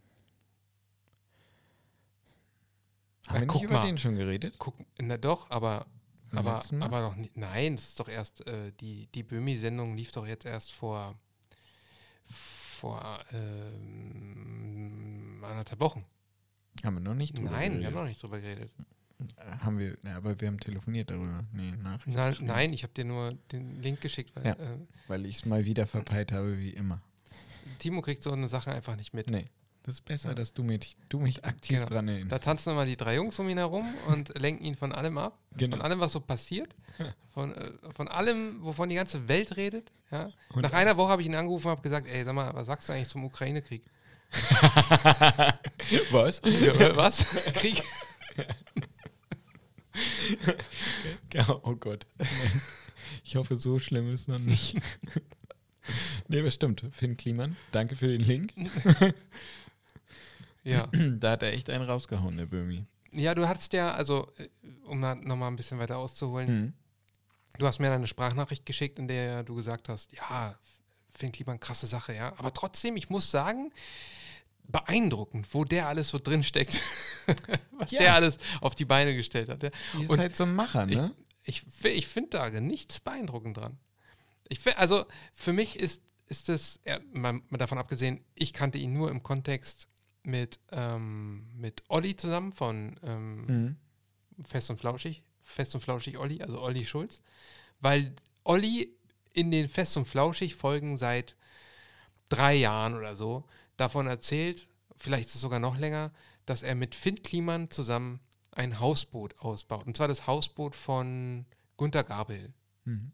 Na, Haben wir guck nicht über mal. den schon geredet? Gucken, na doch, aber, aber, aber noch nicht. Nein, das ist doch erst, äh, die, die Böhmi-Sendung lief doch jetzt erst vor, vor ähm, anderthalb Wochen. Haben wir noch nicht drüber Nein, wir geredet. haben noch nicht drüber geredet. Äh, Haben wir, ja, aber wir haben telefoniert darüber. Nee, Nachrichten. Nein, geschrieben. nein ich habe dir nur den Link geschickt, weil Ja. äh, Weil ich es mal wieder verpeilt habe, wie immer. Timo kriegt so eine Sache einfach nicht mit. Nee. Das ist besser, Ja. dass du mich, du mich aktiv Genau. dran erinnerst. Da tanzen immer die drei Jungs um ihn herum und lenken ihn von allem ab. Genau. Von allem, was so passiert. Von, äh, von allem, wovon die ganze Welt redet. Ja? Und- Nach einer Woche habe ich ihn angerufen und habe gesagt, ey, sag mal, was sagst du eigentlich zum Ukraine-Krieg? Was? Ja, was? Krieg? Ja, oh Gott. Nein. Ich hoffe, so schlimm ist noch nicht. Nee, aber stimmt. Finn Kliman, danke für den Link. Ja. Da hat er echt einen rausgehauen, der Böhmi. Ja, du hattest ja, also, äh, um nochmal ein bisschen weiter auszuholen, Mhm. du hast mir eine Sprachnachricht geschickt, in der du gesagt hast, ja, Finn Kliman, krasse Sache, ja. Aber trotzdem, ich muss sagen, beeindruckend, wo der alles so drin steckt. Was Ja. der alles auf die Beine gestellt hat. Ja. Ist Und halt so ein Macher, ne? Ich, fi- ich finde da nichts beeindruckend dran. Ich find, also für mich ist, ist das, ja, mal davon abgesehen, ich kannte ihn nur im Kontext mit, ähm, mit Olli zusammen von ähm, Mhm. Fest und Flauschig, Fest und Flauschig Olli, also Olli Schulz, weil Olli in den Fest und Flauschig Folgen seit drei Jahren oder so davon erzählt, vielleicht ist es sogar noch länger, dass er mit Finn Kliman zusammen ein Hausboot ausbaut. Und zwar das Hausboot von Gunter Gabel. Mhm.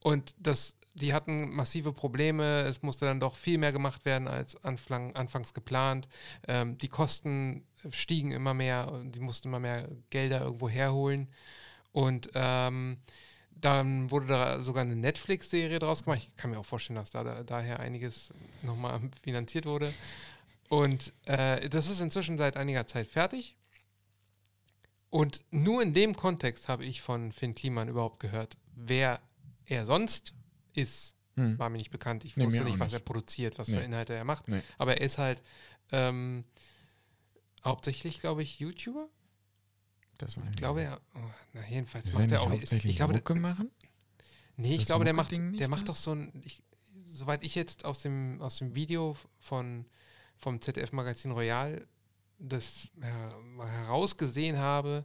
Und das, die hatten massive Probleme. Es musste dann doch viel mehr gemacht werden als anfang, anfangs geplant. Ähm, die Kosten stiegen immer mehr und die mussten immer mehr Gelder irgendwo herholen. Und ähm, dann wurde da sogar eine Netflix-Serie draus gemacht. Ich kann mir auch vorstellen, dass da, da daher einiges nochmal finanziert wurde. Und äh, das ist inzwischen seit einiger Zeit fertig. Und nur in dem Kontext habe ich von Finn Kliman überhaupt gehört, wer er sonst ist, Mhm. war mir nicht bekannt. Ich Nee, wusste nicht, was nicht. er produziert, was Nee. für Inhalte er macht. Nee. Aber er ist halt ähm, hauptsächlich, glaube ich, YouTuber. Das war Ich glaube, er, oh, na jedenfalls Ist macht er auch. hauptsächlich Ich glaube, Mucke machen? nee, ich glaube, der macht, der macht doch so ein, ich, soweit ich jetzt aus dem, aus dem Video von, vom ZDF-Magazin Royal das her, herausgesehen habe,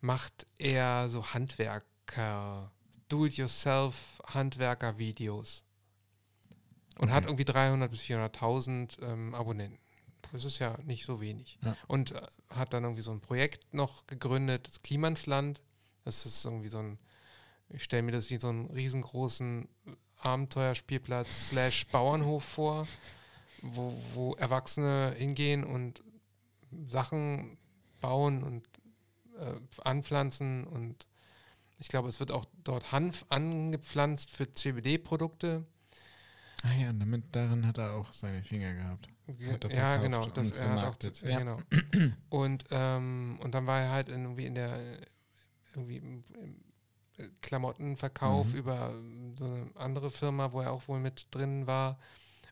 macht er so Handwerker, Do-it-yourself-Handwerker-Videos. Und hat Okay. irgendwie 300.000 bis 400.000 ähm, Abonnenten. Das ist ja nicht so wenig. Ja. Und äh, hat dann irgendwie so ein Projekt noch gegründet, das Klimansland. Das ist irgendwie so ein, ich stelle mir das wie so einen riesengroßen Abenteuerspielplatz slash Bauernhof vor, wo, wo Erwachsene hingehen und Sachen bauen und äh, anpflanzen und ich glaube, es wird auch dort Hanf angepflanzt für CBD-Produkte. Ah ja, damit, darin hat er auch seine Finger gehabt. Ja, genau. und Das, er hat auch, ja. genau. Und, ähm, und dann war er halt irgendwie in der irgendwie im, im äh, Klamottenverkauf Mhm. über ähm, so eine andere Firma, wo er auch wohl mit drin war.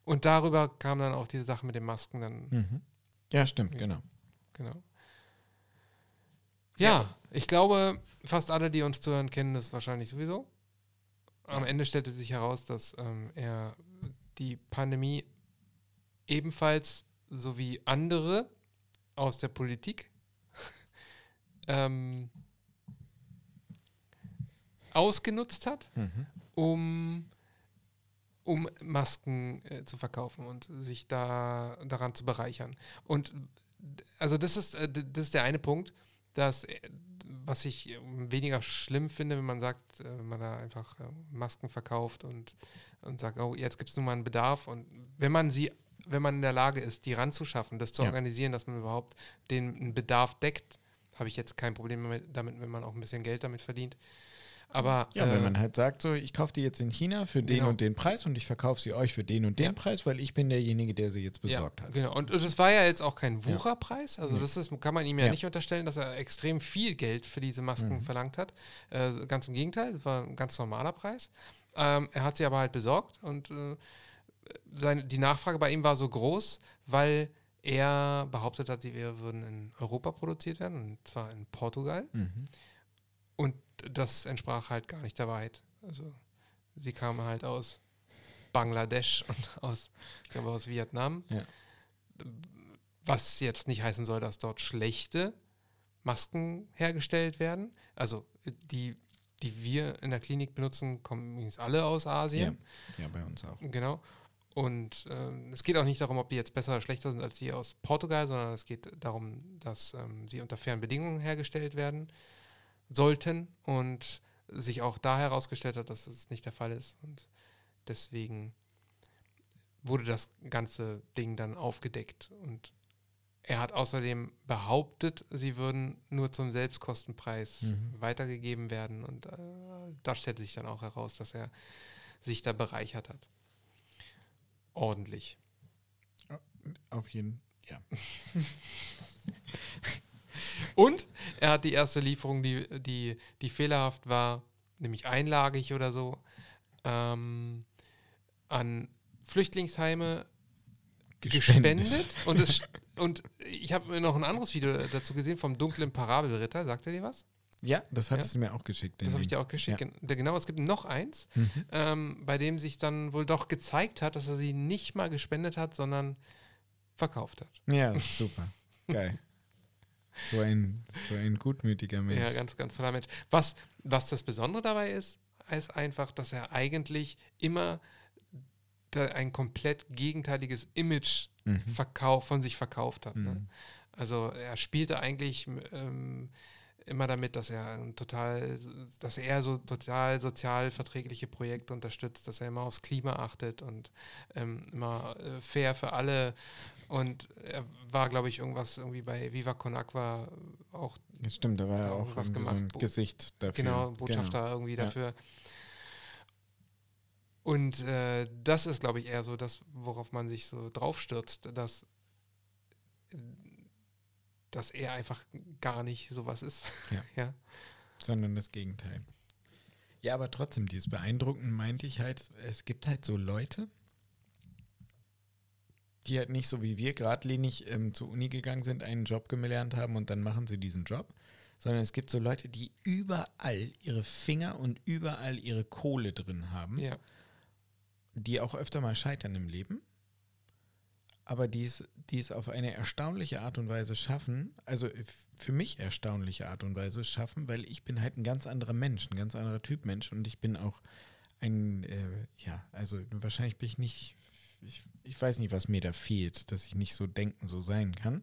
Und darüber kam dann auch diese Sache mit den Masken dann, Mhm. Ja, stimmt, Ja. genau. genau. Ja, ich glaube, fast alle, die uns zuhören, kennen das wahrscheinlich sowieso. Am Ende stellte sich heraus, dass ähm, er die Pandemie ebenfalls sowie andere aus der Politik ähm, ausgenutzt hat, Mhm. um, um Masken äh, zu verkaufen und sich da daran zu bereichern. Und also das ist, äh, das ist der eine Punkt, dass, äh, was ich äh, weniger schlimm finde, wenn man sagt, äh, wenn man da einfach Masken verkauft und, und sagt, oh, jetzt gibt es nun mal einen Bedarf. Und wenn man sie, wenn man in der Lage ist, die ranzuschaffen, das zu Ja. organisieren, dass man überhaupt den Bedarf deckt, habe ich jetzt kein Problem damit, wenn man auch ein bisschen Geld damit verdient. Aber Ja, äh, wenn man halt sagt, so, ich kaufe die jetzt in China für den Genau. und den Preis und ich verkaufe sie euch für den und den Ja. Preis, weil ich bin derjenige, der sie jetzt besorgt ja, hat. Genau, und das war ja jetzt auch kein Wucherpreis. Also Nee. das ist, kann man ihm ja, nicht unterstellen, dass er extrem viel Geld für diese Masken Mhm. verlangt hat. Äh, ganz im Gegenteil, es war ein ganz normaler Preis. Ähm, er hat sie aber halt besorgt und äh, seine, die Nachfrage bei ihm war so groß, weil er behauptet hat, sie würden in Europa produziert werden, und zwar in Portugal. Mhm. Und das entsprach halt gar nicht der Wahrheit. Also sie kamen halt aus Bangladesch und aus, ich glaube, aus Vietnam. Ja. Was jetzt nicht heißen soll, dass dort schlechte Masken hergestellt werden. Also die, die wir in der Klinik benutzen, kommen übrigens alle aus Asien. Ja, bei uns auch. Genau. Und ähm, es geht auch nicht darum, ob die jetzt besser oder schlechter sind als die aus Portugal, sondern es geht darum, dass ähm, sie unter fairen Bedingungen hergestellt werden sollten und sich auch da herausgestellt hat, dass es nicht der Fall ist. Und deswegen wurde das ganze Ding dann aufgedeckt. Und er hat außerdem behauptet, sie würden nur zum Selbstkostenpreis Mhm. weitergegeben werden. Und äh, da stellte sich dann auch heraus, dass er sich da bereichert hat. Ordentlich. Auf jeden ja. Und er hat die erste Lieferung, die, die, die fehlerhaft war, nämlich einlagig oder so, ähm, an Flüchtlingsheime gespendet. gespendet. Und, es, und ich habe mir noch ein anderes Video dazu gesehen vom dunklen Parabelritter. Sagt er dir was? Ja, das hattest ja. du mir auch geschickt. Das habe ich dir auch geschickt. Ja. Genau, es gibt noch eins, mhm. ähm, bei dem sich dann wohl doch gezeigt hat, dass er sie nicht mal gespendet hat, sondern verkauft hat. Ja, super. Geil. So ein, so ein gutmütiger Mensch. Ja, ganz, ganz toller Mensch. Was, was das Besondere dabei ist, ist einfach, dass er eigentlich immer ein komplett gegenteiliges Image mhm. verkauf, von sich verkauft hat. Ne? Mhm. Ne? Also er spielte eigentlich ähm, immer damit, dass er total, dass er so total sozial verträgliche Projekte unterstützt, dass er immer aufs Klima achtet und ähm, immer äh, fair für alle. Und er war, glaube ich, irgendwas irgendwie bei Viva Con Aqua auch. Das stimmt, da war ja auch was gemacht. So ein Gesicht dafür. Genau, Botschafter genau. irgendwie dafür. Ja. Und äh, das ist, glaube ich, eher so das, worauf man sich so draufstürzt, dass dass er einfach gar nicht sowas ist. Ja. ja. Sondern das Gegenteil. Ja, aber trotzdem, dieses Beeindruckende meinte ich halt, es gibt halt so Leute, die halt nicht so wie wir geradlinig ähm, zur Uni gegangen sind, einen Job gelernt haben und dann machen sie diesen Job, sondern es gibt so Leute, die überall ihre Finger und überall ihre Kohle drin haben, ja. die auch öfter mal scheitern im Leben aber die es, auf eine erstaunliche Art und Weise schaffen, also für mich erstaunliche Art und Weise schaffen, weil ich bin halt ein ganz anderer Mensch, ein ganz anderer Typ Mensch und ich bin auch ein, äh, ja, also wahrscheinlich bin ich nicht, ich, ich weiß nicht, was mir da fehlt, dass ich nicht so denken, so sein kann.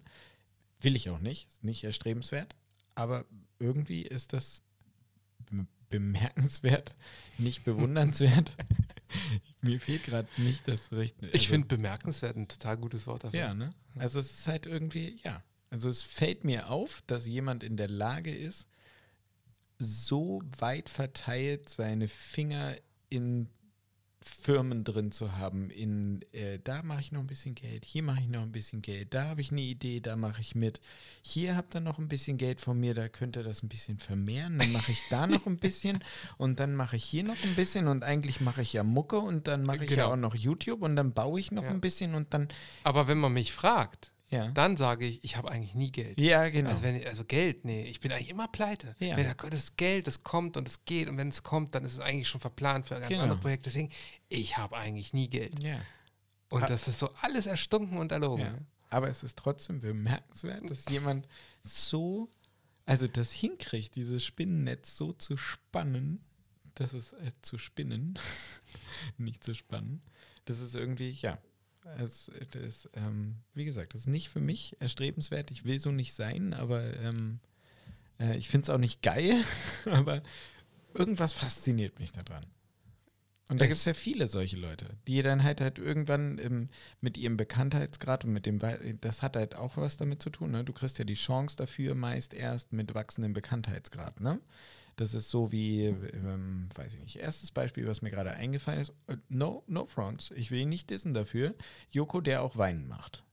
Will ich auch nicht, ist nicht erstrebenswert, aber irgendwie ist das bemerkenswert, nicht bewundernswert. Mir fehlt gerade nicht das Richtige. Also, ich finde bemerkenswert ein total gutes Wort dafür. Ja, ne? Also es ist halt irgendwie, ja. Also es fällt mir auf, dass jemand in der Lage ist, so weit verteilt seine Finger in Firmen drin zu haben. In äh, da mache ich noch ein bisschen Geld, hier mache ich noch ein bisschen Geld, da habe ich eine Idee, da mache ich mit. Hier habt ihr noch ein bisschen Geld von mir, da könnt ihr das ein bisschen vermehren. Dann mache ich da noch ein bisschen und dann mache ich hier noch ein bisschen und eigentlich mache ich ja Mucke und dann mache ich genau. ja auch noch YouTube und dann baue ich noch ja. ein bisschen und dann. Aber wenn man mich fragt, ja. Dann sage ich, ich habe eigentlich nie Geld. Ja, genau. Also, wenn, also Geld, nee, ich bin eigentlich immer pleite. Ja. Wenn das Geld, das kommt und es geht und wenn es kommt, dann ist es eigentlich schon verplant für ein ganz genau. anderes Projekt. Deswegen, ich habe eigentlich nie Geld. Ja. Und ha das ist so alles erstunken und erlogen. Ja. Aber es ist trotzdem bemerkenswert, dass jemand so, also das hinkriegt, dieses Spinnennetz so zu spannen, das ist äh, zu spinnen, nicht zu spannen. Das ist irgendwie, ja, es, das, ähm, wie gesagt, das ist nicht für mich erstrebenswert. Ich will so nicht sein, aber ähm, äh, ich finde es auch nicht geil. aber irgendwas fasziniert mich daran. Und da gibt es ja viele solche Leute, die dann halt halt irgendwann im, mit ihrem Bekanntheitsgrad und mit dem, das hat halt auch was damit zu tun. Ne? Du kriegst ja die Chance dafür meist erst mit wachsendem Bekanntheitsgrad. Ne? Das ist so wie, ähm, weiß ich nicht, erstes Beispiel, was mir gerade eingefallen ist. Äh, no, no fronts. Ich will ihn nicht dissen dafür. Joko, der auch Weinen macht.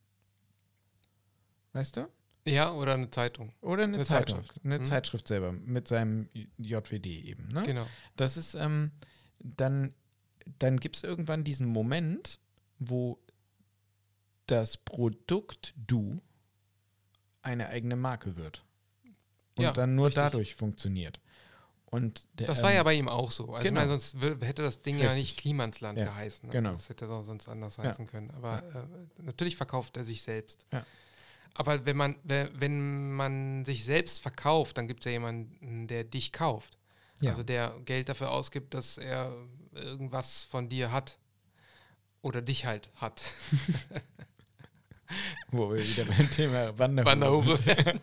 Weißt du? Ja, oder eine Zeitung. Oder eine, eine Zeitung. Zeitschrift. Eine hm? Zeitschrift selber mit seinem JWD eben. Ne? Genau. Das ist, ähm, dann, dann gibt es irgendwann diesen Moment, wo das Produkt Du eine eigene Marke wird. Und ja, dann nur richtig. dadurch funktioniert. Und der, das war ja ähm, bei ihm auch so. Also genau. meine, sonst hätte das Ding Richtig. ja nicht Klimansland ja. geheißen. Ne? Genau. Das hätte auch sonst anders ja. heißen können. Aber ja. äh, natürlich verkauft er sich selbst. Aber wenn man, wenn man sich selbst verkauft, dann gibt es ja jemanden, der dich kauft. Also der Geld dafür ausgibt, dass er irgendwas von dir hat. Oder dich halt hat. Wo wir wieder beim Thema Wanderhure, sind.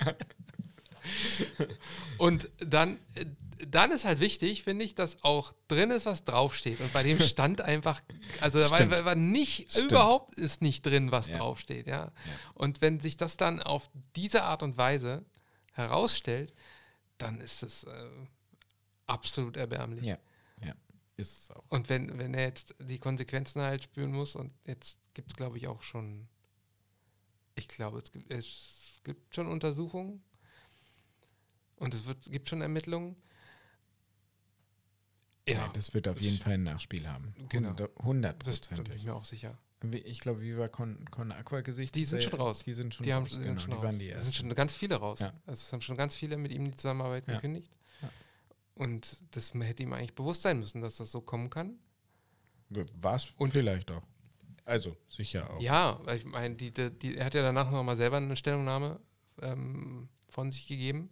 Und dann äh, dann ist halt wichtig, finde ich, dass auch drin ist, was draufsteht. Und bei dem stand einfach, also da war, war, nicht, Stimmt. überhaupt ist nicht drin, was ja. draufsteht, ja? ja. Und wenn sich das dann auf diese Art und Weise herausstellt, dann ist es äh, absolut erbärmlich. Ja. ja. ist es auch. Und wenn, wenn er jetzt die Konsequenzen halt spüren muss, und jetzt gibt es, glaube ich, auch schon, ich glaube, es gibt, es gibt schon Untersuchungen und es wird, gibt schon Ermittlungen. Ja, das wird auf jeden Fall ein Nachspiel haben. Genau. 100 Das da bin ich Prozent. mir auch sicher. Ich glaube, wie war Con, Con Aqua Gesicht? Die sind schon raus. Die sind schon Die, haben, raus. die, genau, sind schon die raus. die Es sind schon ganz viele raus. Ja. Also es haben schon ganz viele mit ihm die Zusammenarbeit Ja. gekündigt. Ja. Und das hätte ihm eigentlich bewusst sein müssen, dass das so kommen kann. War es Und- vielleicht auch. Also, sicher auch. Ja, weil ich meine, die, die, die, er hat ja danach nochmal selber eine Stellungnahme ähm, von sich gegeben.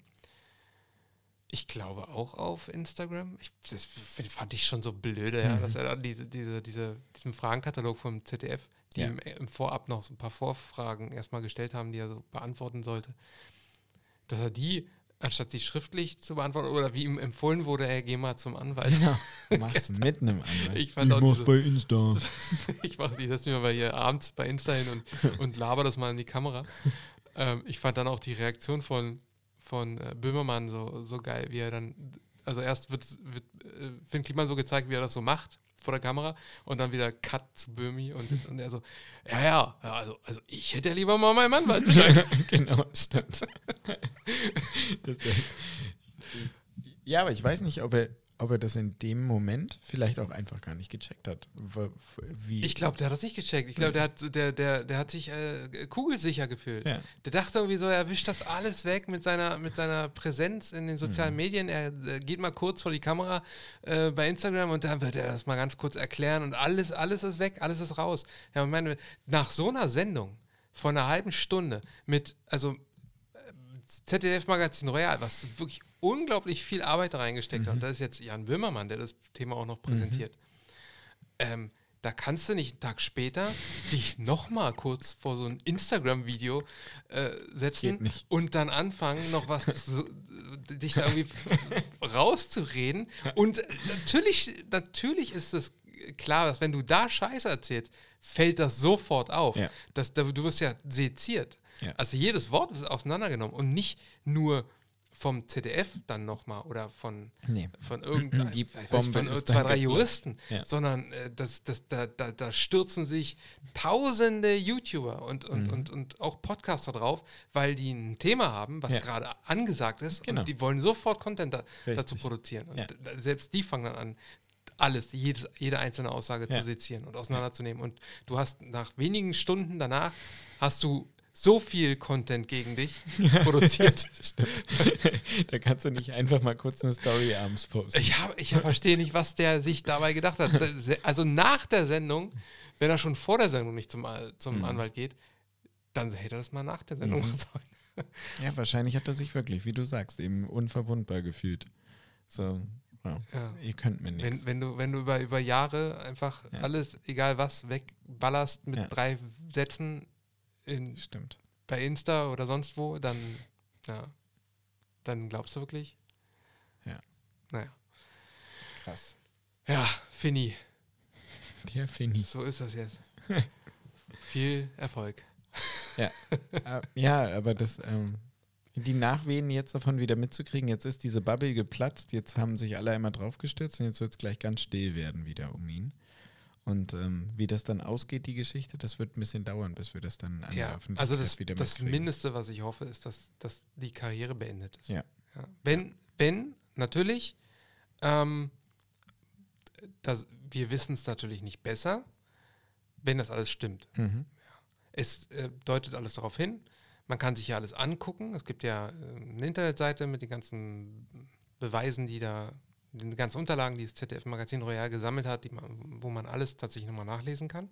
Ich glaube auch auf Instagram. Ich, das fand ich schon so blöde, ja, Mhm. dass er dann diese, diese, diese, diesen Fragenkatalog vom ZDF, die Ja. ihm im Vorab noch so ein paar Vorfragen erstmal gestellt haben, die er so beantworten sollte, dass er die, anstatt sie schriftlich zu beantworten, oder wie ihm empfohlen wurde, er geh mal zum Anwalt. Ja, mach's mit einem Anwalt. Ich fand auch diese, bei Insta. ich mach, ich setze mich mal hier abends bei Insta hin und, und laber das mal in die Kamera. Ähm, ich fand dann auch die Reaktion von, von äh, Böhmermann so, so geil, wie er dann, also erst wird, wird äh, Finn Kliman so gezeigt, wie er das so macht vor der Kamera und dann wieder Cut zu Böhmi und, und er so, ja, ja, also, also ich hätte lieber mal Anwalt Bescheid. genau, stimmt. Ja, aber ich weiß nicht, ob er, ob er das in dem Moment vielleicht auch einfach gar nicht gecheckt hat. Wie, Ich glaube, der hat das nicht gecheckt. Ich glaube, der hat, der, der, der hat sich äh, kugelsicher gefühlt. Ja. Der dachte irgendwie so, er wischt das alles weg mit seiner, mit seiner Präsenz in den sozialen Mhm. Medien. Er äh, geht mal kurz vor die Kamera äh, bei Instagram und dann wird er das mal ganz kurz erklären und alles, alles ist weg, alles ist raus. Ja, ich meine, nach so einer Sendung von einer halben Stunde mit, also ZDF-Magazin Royal, was wirklich unglaublich viel Arbeit reingesteckt hat. Und das ist jetzt Jan Böhmermann, der das Thema auch noch präsentiert. Ähm, da kannst du nicht einen Tag später dich nochmal kurz vor so ein Instagram-Video äh, setzen und dann anfangen, noch was zu, dich da irgendwie rauszureden. Und natürlich, natürlich ist es klar, dass wenn du da Scheiße erzählst, fällt das sofort auf. Ja. Das, da- du wirst ja seziert. Ja. Also jedes Wort wird auseinandergenommen und nicht nur vom ZDF dann nochmal oder von, Nee. von irgendeinem, Die nicht, Bombe von zwei, drei geplatzt. Juristen, Ja. sondern äh, das, das, da, da, da stürzen sich tausende YouTuber und, und, Mhm. und, und auch Podcaster drauf, weil die ein Thema haben, was Ja. gerade angesagt ist Genau. und die wollen sofort Content da, dazu produzieren. Und Ja. selbst die fangen dann an, alles, jedes, jede einzelne Aussage zu sezieren und auseinanderzunehmen. Und du hast nach wenigen Stunden danach hast du so viel Content gegen dich produziert. Da kannst du nicht einfach mal kurz eine Story abends posten. Ich, hab, ich verstehe nicht, was der sich dabei gedacht hat. Also nach der Sendung, wenn er schon vor der Sendung nicht zum, zum Mhm. Anwalt geht, dann hätte er das mal nach der Sendung Mhm. sollen. Ja, wahrscheinlich hat er sich wirklich, wie du sagst, eben unverwundbar gefühlt. So, ja, Ja. ihr könnt mir nichts. Wenn, wenn du, wenn du über, über Jahre einfach Ja. alles, egal was, wegballerst mit drei Sätzen in, Stimmt. bei Insta oder sonst wo, dann, ja, dann glaubst du wirklich? Ja. Naja. Krass. Ja, Finny, Der Fini. so ist das jetzt. Viel Erfolg. Äh, ja, aber das, ähm, die Nachwehen jetzt davon wieder mitzukriegen, jetzt ist diese Bubble geplatzt, jetzt haben sich alle einmal draufgestürzt und jetzt wird es gleich ganz still werden wieder um ihn. Und ähm, wie das dann ausgeht, die Geschichte, das wird ein bisschen dauern, bis wir das dann an der Ja, Öffentlichkeit also das, wieder das mitkriegen. Mindeste, was ich hoffe, ist, dass, dass die Karriere beendet ist. Ja. Wenn, wenn, natürlich, ähm, das, wir wissen es natürlich nicht besser, wenn das alles stimmt. Mhm. Es äh, deutet alles darauf hin. Man kann sich ja alles angucken. Es gibt ja äh, eine Internetseite mit den ganzen Beweisen, die da, den ganzen Unterlagen, die das ZDF-Magazin Royal gesammelt hat, die man, wo man alles tatsächlich nochmal nachlesen kann.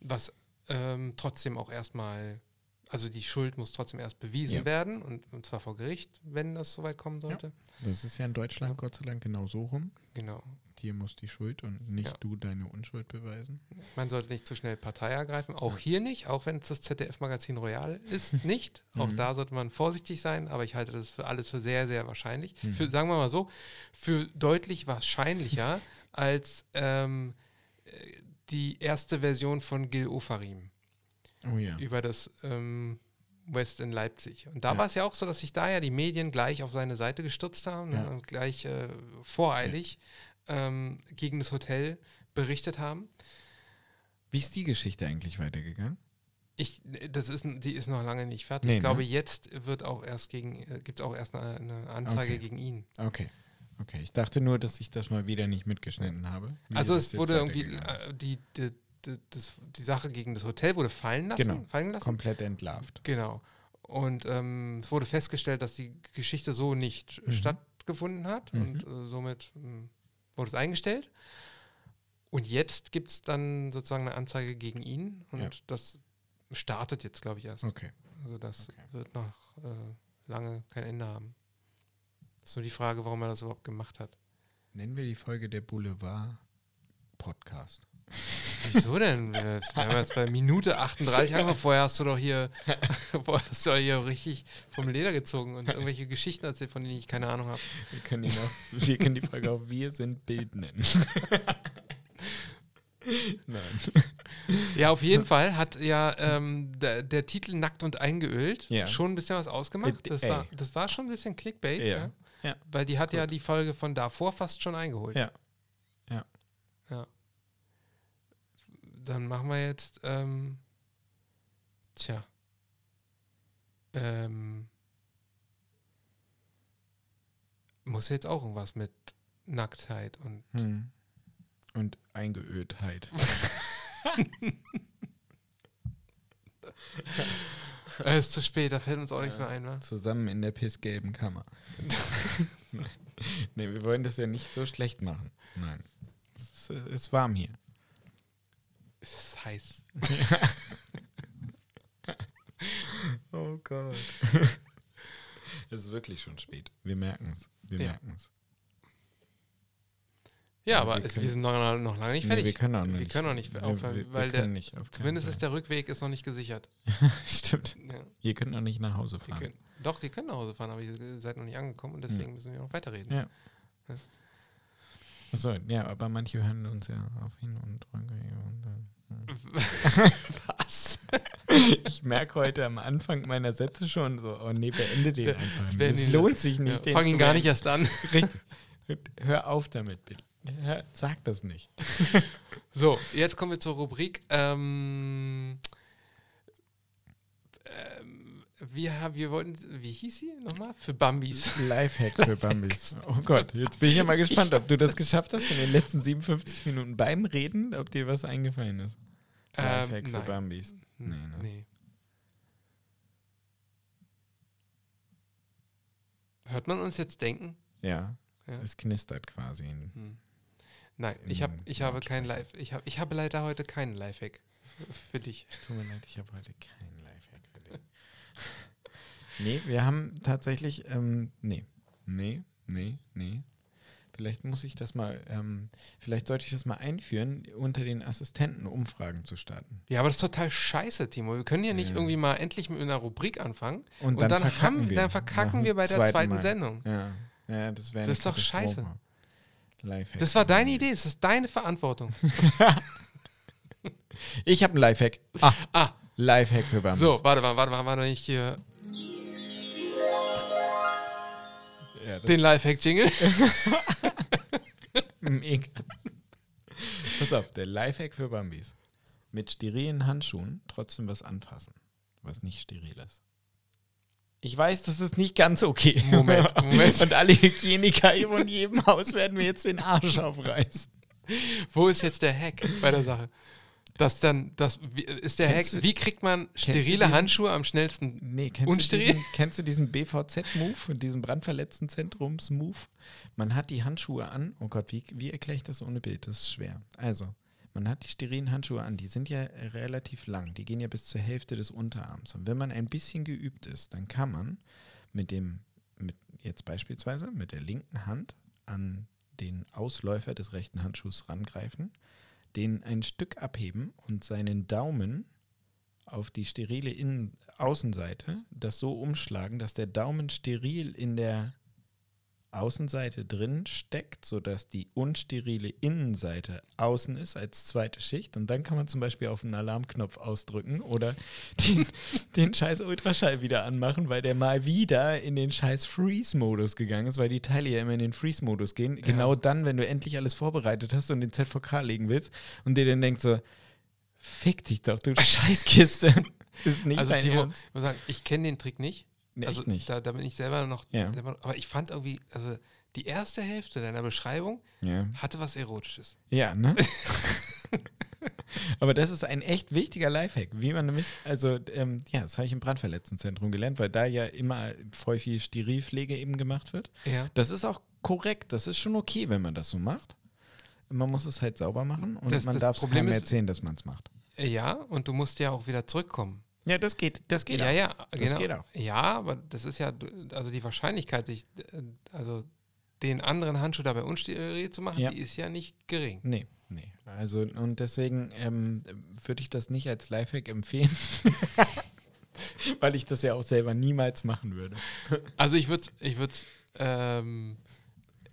Was ähm, trotzdem auch erstmal, also die Schuld muss trotzdem erst bewiesen Ja. werden und, und zwar vor Gericht, wenn das soweit kommen sollte. Das ist ja in Deutschland Gott sei Dank genau so rum. Genau. Dir muss die Schuld und nicht Ja. du deine Unschuld beweisen. Man sollte nicht zu schnell Partei ergreifen. Auch Ja. hier nicht, auch wenn es das ZDF-Magazin Royal ist, nicht. Auch Mhm. da sollte man vorsichtig sein, aber ich halte das für alles für sehr, sehr wahrscheinlich. Mhm. Für, sagen wir mal so, für deutlich wahrscheinlicher als ähm, äh, die erste Version von Gil Ofarim Oh ja. über das ähm, West in Leipzig. Und da Ja. war es ja auch so, dass sich da ja die Medien gleich auf seine Seite gestürzt haben ne, Ja. und gleich äh, voreilig ähm, gegen das Hotel berichtet haben. Wie ist die Geschichte eigentlich weitergegangen? Ich, das ist, die ist noch lange nicht fertig. Nee, ich glaube, ne? jetzt wird auch erst gegen, äh, gibt es auch erst eine, eine Anzeige Okay. gegen ihn. Okay. Okay, ich dachte nur, dass ich das mal wieder nicht mitgeschnitten habe. also es wurde irgendwie, äh, die, die, die, das, die Sache gegen das Hotel wurde fallen lassen. Genau. Fallen lassen. komplett entlarvt. Genau. Und ähm, es wurde festgestellt, dass die Geschichte so nicht Mhm. stattgefunden hat Mhm. und äh, somit mh, wurde es eingestellt. Und jetzt gibt es dann sozusagen eine Anzeige gegen ihn und Ja. das startet jetzt, glaube ich, erst. Okay. Also das Okay. wird noch äh, lange kein Ende haben. Das ist nur die Frage, warum er das überhaupt gemacht hat. Nennen wir die Folge der Boulevard Podcast. Wieso denn? Wir haben jetzt bei Minute 38 angefangen. Vorher hast du doch hier, vorher hast du doch hier richtig vom Leder gezogen und irgendwelche Geschichten erzählt, von denen ich keine Ahnung habe. Wir können, ihn auch, wir können die Folge auch Wir sind Bild nennen. Nein. Ja, auf jeden Fall hat ja ähm, der, der Titel Nackt und eingeölt Ja. schon ein bisschen was ausgemacht. Äh, Das war, das war schon ein bisschen Clickbait, ja. Ja. Ja. weil die hat ja gut. die Folge von davor fast schon eingeholt. Ja. Ja. Ja. Dann machen wir jetzt, ähm, tja, ähm, muss jetzt auch irgendwas mit Nacktheit und Hm. Und Eingeöltheit. äh, ist zu spät, da fällt uns auch nichts Ja. mehr ein, wa? Zusammen in der pissgelben Kammer. Nein. Nee, wir wollen das ja nicht so schlecht machen. Nein. Es ist, äh, ist warm hier. Es ist heiß. Oh Gott. es ist wirklich schon spät. Wir merken es. Wir Ja. merken es. Ja, Ja, aber wir es, können- wir sind noch, noch lange nicht Nee, fertig. wir können auch Wir nicht. können auch nicht aufhören, wir, weil der, nicht zumindest ist Fall. der Rückweg ist noch nicht gesichert. Stimmt. Ja, Ihr könnt auch nicht nach Hause fahren. können, doch, Sie können nach Hause fahren, aber ihr seid noch nicht angekommen und deswegen müssen wir noch weiterreden. Ja. Achso, ja, aber manche hören uns ja auf Hin- und Rückwege. Und dann, Was? ich merke heute am Anfang meiner Sätze schon so, oh nee, beende den einfach. beende Es lohnt sich nicht. Ja, fang ihn gar nicht erst an. Richtig. Hör auf damit, bitte. Hör, sag das nicht. So, jetzt kommen wir zur Rubrik. Ähm, wir, haben, wir wollten, wie hieß sie nochmal? Für Bambis. Lifehack für Bambis. Oh Gott, jetzt bin ich ja mal gespannt, ob du das geschafft hast in den letzten 57 Minuten beim Reden, ob dir was eingefallen ist. Lifehack für Ähm, nein. Bambis. Nee, ne? nee. Hört man uns jetzt denken? Ja, Ja. es knistert quasi. Hm. Nein, ich, hab, ich habe kein. Live. Ich, hab, ich habe leider heute keinen Lifehack für dich. Tut mir leid, ich habe heute keinen Lifehack für. Nee, wir haben tatsächlich, ähm, nee, nee, nee, nee. Vielleicht muss ich das mal, ähm, vielleicht sollte ich das mal einführen, unter den Assistenten Umfragen zu starten. Ja, aber das ist total scheiße, Timo. Wir können ja nicht Ja. irgendwie mal endlich mit einer Rubrik anfangen. Und, Und, dann, verkacken haben, wir. dann verkacken wir bei der zweiten Mal. Sendung. Ja, ja das wäre Das ist doch scheiße. Lifehack. Das war deine. Idee, das ist deine Verantwortung. Ich habe einen Lifehack. Ah, Ah, Lifehack für Bambis. so, warte warte mal, warte mal, ich hier ja, den Lifehack-Jingle. Mega. Pass auf, der Lifehack für Bambis. Mit sterilen Handschuhen trotzdem was anfassen, was nicht steril ist. Ich weiß, das ist nicht ganz okay. Moment, Moment. Und alle Hygieniker von jedem Haus werden mir jetzt den Arsch aufreißen. Wo ist jetzt der Hack bei der Sache? Das dann, das wie, ist der Kennst Hack. du- Wie kriegt man sterile diesen- Handschuhe am schnellsten? Nee, kennst Unsteril? du diesen, kennst du diesen BVZ-Move und diesen Brandverletzten-Zentrums-Move? Man hat die Handschuhe an. Oh Gott, wie, wie erkläre ich das ohne Bild? Das ist schwer. Also, man hat die sterilen Handschuhe an. Die sind ja relativ lang. Die gehen ja bis zur Hälfte des Unterarms. Und wenn man ein bisschen geübt ist, dann kann man mit dem, mit jetzt beispielsweise mit der linken Hand an den Ausläufer des rechten Handschuhs rangreifen, den ein Stück abheben und seinen Daumen auf die sterile Innen Außenseite das so umschlagen, dass der Daumen steril in der Außenseite drin steckt, sodass die unsterile Innenseite außen ist als zweite Schicht. Und dann kann man zum Beispiel auf einen Alarmknopf ausdrücken oder den, den scheiß Ultraschall wieder anmachen, weil der mal wieder in den scheiß Freeze-Modus gegangen ist, weil die Teile ja immer in den Freeze-Modus gehen. Ja. Genau dann, wenn du endlich alles vorbereitet hast und den ZVK legen willst und dir dann denkst so, fick dich doch, du Scheißkiste. ist nicht also Timo, Ernst. ich muss sagen, ich kenne den Trick nicht. Nee, also nicht. Da, da bin ich selber noch. Ja. Selber, aber ich fand irgendwie, also die erste Hälfte deiner Beschreibung Ja. hatte was Erotisches. Ja, ne? Aber das ist ein echt wichtiger Lifehack, wie man nämlich, also ähm, ja, das habe ich im Brandverletztenzentrum gelernt, weil da ja immer voll viel Sterilpflege eben gemacht wird. Ja. Das ist auch korrekt, das ist schon okay, wenn man das so macht. Man muss es halt sauber machen und Das- man darf es keinem ist- erzählen, dass man es macht. Ja, und du musst ja auch wieder zurückkommen. Ja, das geht, das geht ja, auch. ja, Das genau. geht auch. Ja, aber das ist ja, also die Wahrscheinlichkeit, sich, also den anderen Handschuh dabei unsteril zu machen, Ja. die ist ja nicht gering. Nee, nee. Also, und deswegen ähm, würde ich das nicht als Lifehack empfehlen, weil ich das ja auch selber niemals machen würde. Also ich würde ich würde ähm,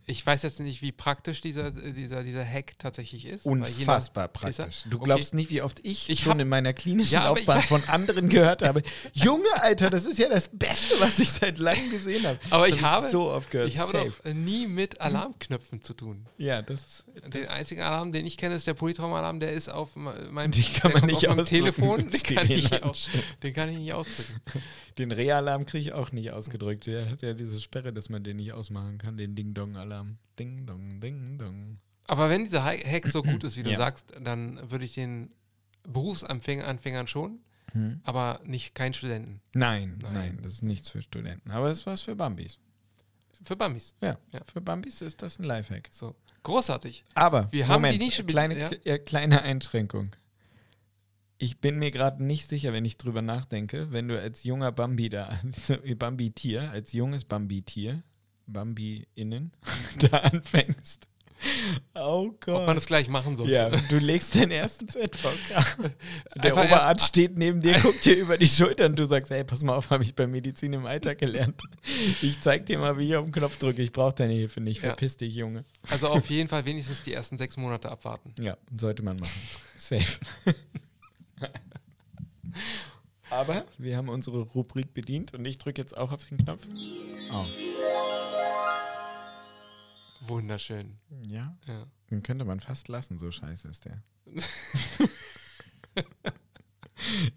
ich weiß jetzt nicht, wie praktisch dieser, dieser, dieser Hack tatsächlich ist. Unfassbar praktisch. Du Okay. glaubst nicht, wie oft ich, Ich schon in meiner klinischen Ja, Laufbahn von anderen gehört habe. Junge, Alter, das ist ja das Beste, was ich seit langem gesehen habe. Aber das ich hab habe- so oft gehört. Ich habe Safe. doch nie mit Alarmknöpfen zu tun. Ja, das ist. Den einzigen Alarm, den ich kenne, ist der Polytraumalarm, der ist auf me- meinem, Den kann der man kommt nicht auf meinem ausdrücken Telefon. kann, ich den kann ich nicht ausdrücken. Den Realarm kriege ich auch nicht ausgedrückt. Der hat ja diese Sperre, dass man den nicht ausmachen kann, den Ding-Dong-Alarm. Ding-Dong, Ding-Dong. Aber wenn dieser Ha- Hack so gut ist, wie du Ja. sagst, dann würde ich den Berufsanfängern schon, aber nicht keinen Studenten. Nein, nein, Nein. das ist nichts für Studenten. Aber es ist was für Bambis. Für Bambis. Ja, Ja. für Bambis ist das ein Lifehack. So. Großartig. Aber Wir haben Moment, die Nische kleine, ja. kleine Einschränkung. Ich bin mir gerade nicht sicher, wenn ich drüber nachdenke, wenn du als junger Bambi da, Bambi-Tier, als junges Bambi-Tier, Bambi-Innen, da anfängst. Oh Ob man Gott. das gleich machen soll. Ja, du legst den ersten ZVK. Der Einfach Oberarzt steht neben dir, guckt dir über die Schulter und du sagst, hey, pass mal auf, habe ich bei Medizin im Alltag gelernt. Ich zeig dir mal, wie ich auf den Knopf drücke. Ich brauche deine Hilfe nicht. Ja. Verpiss dich, Junge. Also auf jeden Fall wenigstens die ersten sechs Monate abwarten. Ja, sollte man machen. Safe. Aber wir haben unsere Rubrik bedient und ich drücke jetzt auch auf den Knopf. Oh. Wunderschön. Ja, Ja. den könnte man fast lassen, so scheiße ist der.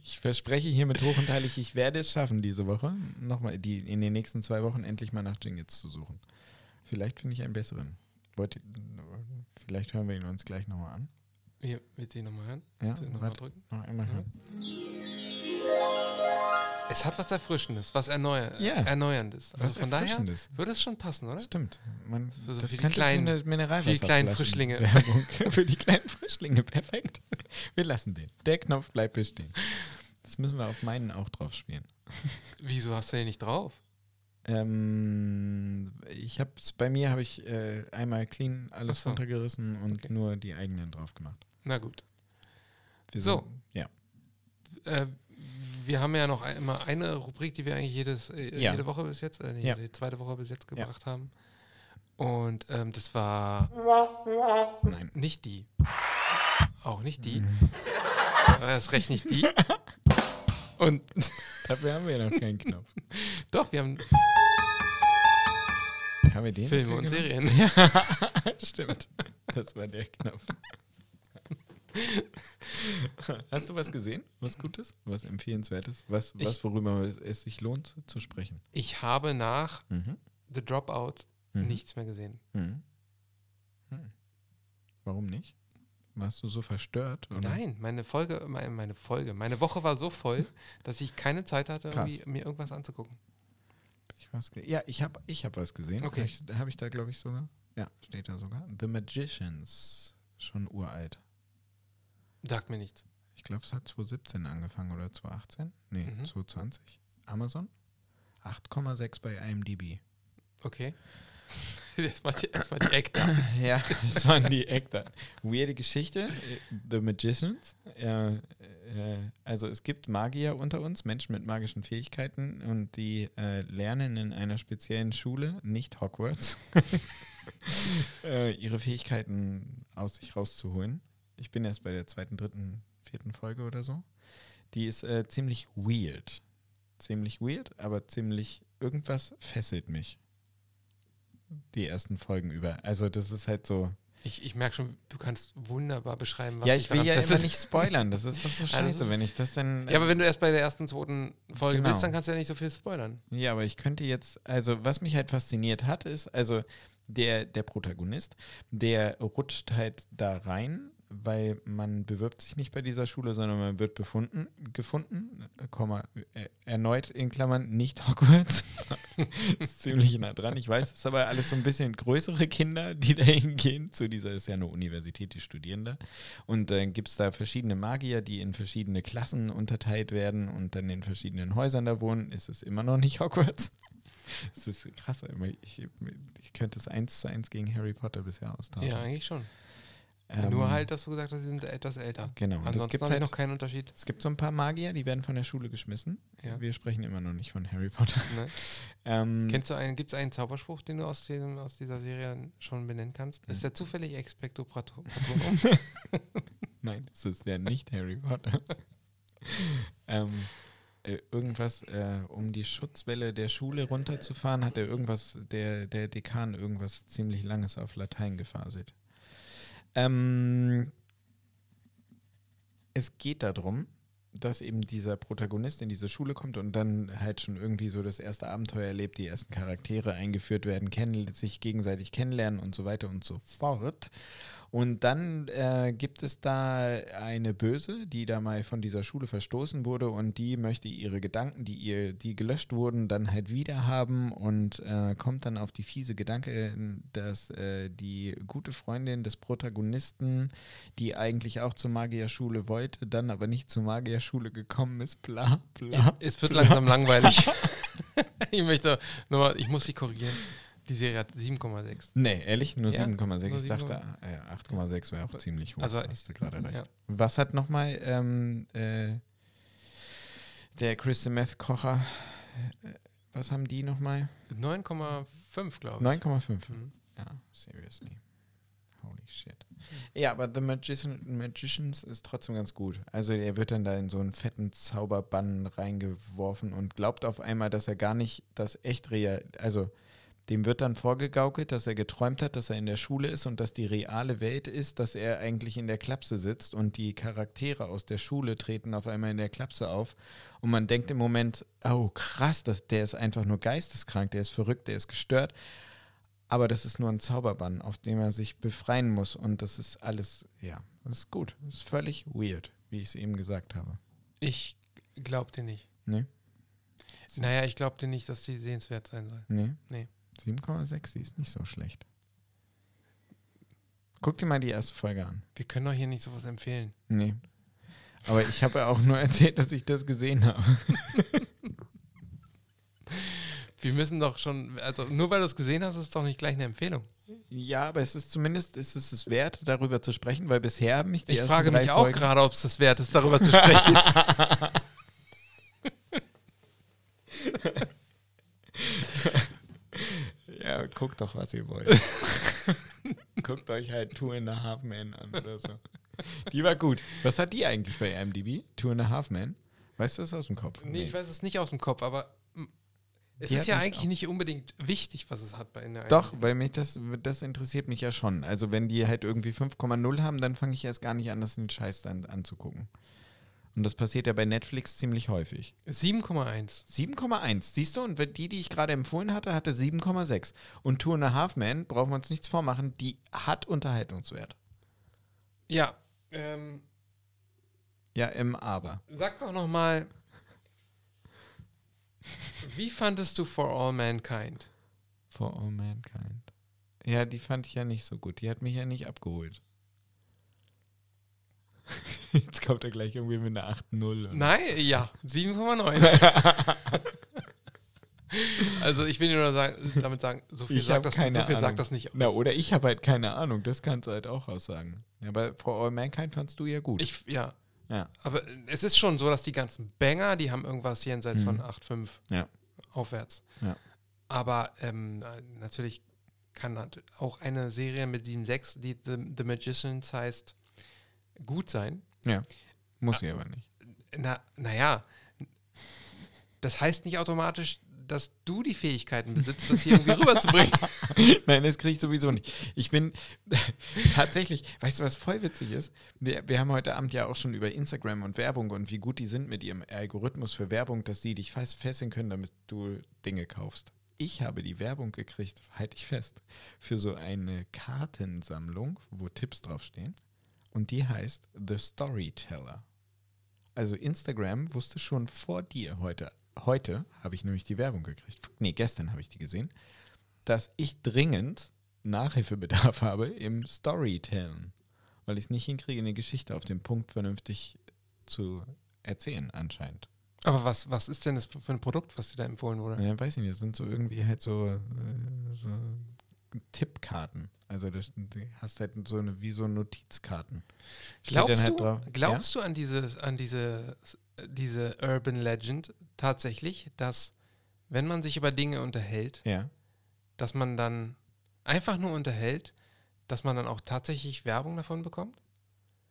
ich verspreche hiermit hoch und heilig, ich werde es schaffen, diese Woche, nochmal, die in den nächsten zwei Wochen endlich mal nach Jingles zu suchen. Vielleicht finde ich einen besseren. Wollt ihr, vielleicht hören wir ihn uns gleich nochmal an. Hier, willst du ihn nochmal hören? Ja, nochmal drücken? Noch einmal hören. Es hat was Erfrischendes, was erneuer Ja. Erneuerndes. Also Was von daher würde es schon passen, oder? Stimmt. Man, Für so das für die kleinen- für die kleinen Frischlinge. Für die kleinen Frischlinge, perfekt. Wir lassen den. Der Knopf bleibt bestehen. Das müssen wir auf meinen auch drauf spielen. Wieso hast du den nicht drauf? Ähm, ich habe bei mir habe ich äh, einmal clean alles so. runtergerissen und Okay. nur die eigenen drauf gemacht. Na gut. Wir So. sind- ja. Äh, wir haben ja noch immer eine Rubrik, die wir eigentlich jedes, äh, Ja. jede Woche bis jetzt, äh, nee, Ja. die zweite Woche bis jetzt Ja. gebracht haben. Und ähm, das war Nein. nicht die. Auch nicht die. Mhm. Aber erst recht nicht die. Und Dafür haben wir ja noch keinen Knopf. doch, wir haben Haben wir den? Filme und? Serien. Ja, stimmt. Das war der Knopf. Hast du was gesehen? Was Gutes? Was Empfehlenswertes? Was, Ich- was worüber es, sich lohnt zu sprechen? Ich habe nach Mhm. The Dropout Mhm. nichts mehr gesehen. Mhm. Hm. Warum nicht? Warst du so verstört? Oder? Nein, meine Folge, meine, meine Folge, meine Woche war so voll, dass ich keine Zeit hatte, mir irgendwas anzugucken. Ich was ja, ich habe ich hab was gesehen. Okay. Habe ich, hab ich da, glaube ich, sogar? Ja, steht da sogar. The Magicians. Schon uralt. Sagt mir nichts. Ich glaube, es hat 2017 angefangen oder 2018? Nee, Mhm. 2020. Amazon? 8,6 bei IMDb. Okay. erstmal, die, erstmal die Eckdaten. Ja, das waren die Eckdaten. Weirde Geschichte. The Magicians. Äh, äh, Also es gibt Magier unter uns, Menschen mit magischen Fähigkeiten und die äh, lernen in einer speziellen Schule, nicht Hogwarts, äh, ihre Fähigkeiten aus sich rauszuholen. Ich bin erst bei der zweiten, dritten, vierten Folge oder so. Die ist äh, ziemlich weird. Ziemlich weird, aber ziemlich irgendwas fesselt mich. Die ersten Folgen über. Also das ist halt so. Ich, ich merke schon, du kannst wunderbar beschreiben, was ja, dich ich will ja immer fesselt. nicht spoilern. Das ist doch so scheiße, ist- wenn ich das dann. Ja, aber wenn du erst bei der ersten, zweiten Folge Genau. bist, dann kannst du ja nicht so viel spoilern. Ja, aber ich könnte jetzt, also was mich halt fasziniert hat, ist, also der, der Protagonist, der rutscht halt da rein, weil man bewirbt sich nicht bei dieser Schule, sondern man wird befunden, gefunden, äh, Komma, äh, erneut in Klammern, nicht Hogwarts. ist ziemlich nah dran. Ich weiß, es ist aber alles so ein bisschen größere Kinder, die da hingehen. Zu dieser ist ja eine Universität, die studieren da. Und dann gibt es da verschiedene Magier, die in verschiedene Klassen unterteilt werden und dann in verschiedenen Häusern da wohnen. Ist es immer noch nicht Hogwarts? Es ist krass. Ich, ich könnte es eins zu eins gegen Harry Potter bisher austauschen. Ja, eigentlich schon. Ähm, Nur halt, dass du gesagt hast, sie sind etwas älter. Genau. Und es Ansonsten gibt halt noch keinen Unterschied. es gibt so ein paar Magier, die werden von der Schule geschmissen. Ja. Wir sprechen immer noch nicht von Harry Potter. Ne? Ähm, Kennst du einen, gibt es einen Zauberspruch, den du aus, dem, aus dieser Serie schon benennen kannst? Ist der zufällig Expecto Patro- Patronum? Nein, es ist ja nicht Harry Potter. ähm, äh, irgendwas, äh, um die Schutzwelle der Schule runterzufahren, hat er irgendwas, der, der Dekan irgendwas ziemlich Langes auf Latein gefaselt. Ähm, es geht darum, dass eben dieser Protagonist in diese Schule kommt und dann halt schon irgendwie so das erste Abenteuer erlebt, die ersten Charaktere eingeführt werden, kennen, sich gegenseitig kennenlernen und so weiter und so fort. Und dann äh, gibt es da eine Böse, die da mal von dieser Schule verstoßen wurde und die möchte ihre Gedanken, die ihr, die gelöscht wurden, dann halt wieder haben und äh, kommt dann auf die fiese Gedanke, dass äh, die gute Freundin des Protagonisten, die eigentlich auch zur Magierschule wollte, dann aber nicht zur Magierschule gekommen ist, bla bla. es wird langsam langweilig. ich möchte nochmal, ich muss dich korrigieren. Die Serie hat 7,6. Nee, ehrlich, nur Ja, 7,6. nur Ich dachte, äh, 8,6 wäre auch ziemlich hoch. Also, hast du gerade recht. ja. Was hat nochmal ähm, äh, der Crystal Meth Kocher, äh, was haben die nochmal? 9,5, glaube ich. 9,5. Mhm. Ja, seriously. Holy shit. Ja, aber The Magician, Magicians ist trotzdem ganz gut. Also er wird dann da in so einen fetten Zauberbann reingeworfen und glaubt auf einmal, dass er gar nicht das echt real, also dem wird dann vorgegaukelt, dass er geträumt hat, dass er in der Schule ist und dass die reale Welt ist, dass er eigentlich in der Klapse sitzt und die Charaktere aus der Schule treten auf einmal in der Klapse auf und man denkt im Moment, oh krass, das, der ist einfach nur geisteskrank, der ist verrückt, der ist gestört. Aber das ist nur ein Zauberbann, auf dem er sich befreien muss. Und das ist alles, ja, das ist gut. Das ist völlig weird, wie ich es eben gesagt habe. Ich glaube dir nicht. Nee? Naja, ich glaube dir nicht, dass die sehenswert sein soll. Nee? Nee. 7,6, die ist nicht so schlecht. Guck dir mal die erste Folge an. Wir können doch hier nicht sowas empfehlen. Nee. Aber ich habe ja auch nur erzählt, dass ich das gesehen habe. Wir müssen doch schon, also nur weil du es gesehen hast, ist es doch nicht gleich eine Empfehlung. Ja, aber es ist zumindest ist es es wert, darüber zu sprechen, weil bisher haben mich die Ich ersten frage drei mich auch Folgen- gerade, ob es das wert ist, darüber zu sprechen. Ja, guckt doch, was ihr wollt. guckt euch halt Two and a Half Men an oder so. Die war gut. Was hat die eigentlich bei IMDb? Two and a Half Men? Weißt du das aus dem Kopf? nee, ich weiß es nicht aus dem Kopf, aber es Die ist ja eigentlich auch- nicht unbedingt wichtig, was es hat bei einer Doch, weil mich das, das interessiert mich ja schon. Also wenn die halt irgendwie 5,0 haben, dann fange ich erst gar nicht an, das den Scheiß dann anzugucken. Und das passiert ja bei Netflix ziemlich häufig. 7,1. 7,1, siehst du? Und die, die ich gerade empfohlen hatte, hatte 7,6. Und Two and a Half Men, brauchen wir uns nichts vormachen, die hat Unterhaltungswert. Ja, ähm, Ja, im Aber. sag doch noch mal, wie fandest du For All Mankind? For All Mankind. Ja, die fand ich ja nicht so gut. Die hat mich ja nicht abgeholt. Jetzt kommt er gleich irgendwie mit einer 8-0. oder? Nein, ja, 7,9. also ich will nur sagen, damit sagen, so viel, sagt das, so viel sagt das nicht aus. Na, oder ich habe halt keine Ahnung. Das kannst du halt auch aussagen. Aber For All Mankind fandst du ja gut. Ich, ja, Ja. Aber es ist schon so, dass die ganzen Banger, die haben irgendwas jenseits Mhm. von 8,5 Ja. aufwärts. Ja. Aber ähm, natürlich kann auch eine Serie mit 7,6, die The, The Magicians heißt, gut sein. Muss sie aber nicht. Na, naja, das heißt nicht automatisch, dass du die Fähigkeiten besitzt, das hier irgendwie rüberzubringen. Nein, das kriege ich sowieso nicht. Ich bin tatsächlich, weißt du, was voll witzig ist? Wir, wir haben heute Abend ja auch schon über Instagram und Werbung und wie gut die sind mit ihrem Algorithmus für Werbung, dass sie dich fest fesseln können, damit du Dinge kaufst. Ich habe die Werbung gekriegt, halte ich fest, für so eine Kartensammlung, wo Tipps draufstehen. Und die heißt The Storyteller. Also Instagram wusste schon vor dir heute, heute habe ich nämlich die Werbung gekriegt. Nee, gestern habe ich die gesehen dass ich dringend Nachhilfebedarf habe im Storytellen, weil ich es nicht hinkriege, eine Geschichte auf den Punkt vernünftig zu erzählen anscheinend. Aber was, was ist denn das für ein Produkt, was dir da empfohlen wurde? Ja, weiß ich nicht, das sind so irgendwie halt so, äh, so Tippkarten. Also das, du hast halt so eine, wie so Notizkarten. Glaubst, halt du, drauf- glaubst du an diese, an diese, diese Urban Legend tatsächlich, dass wenn man sich über Dinge unterhält, Ja. ja. dass man dann einfach nur unterhält, dass man dann auch tatsächlich Werbung davon bekommt?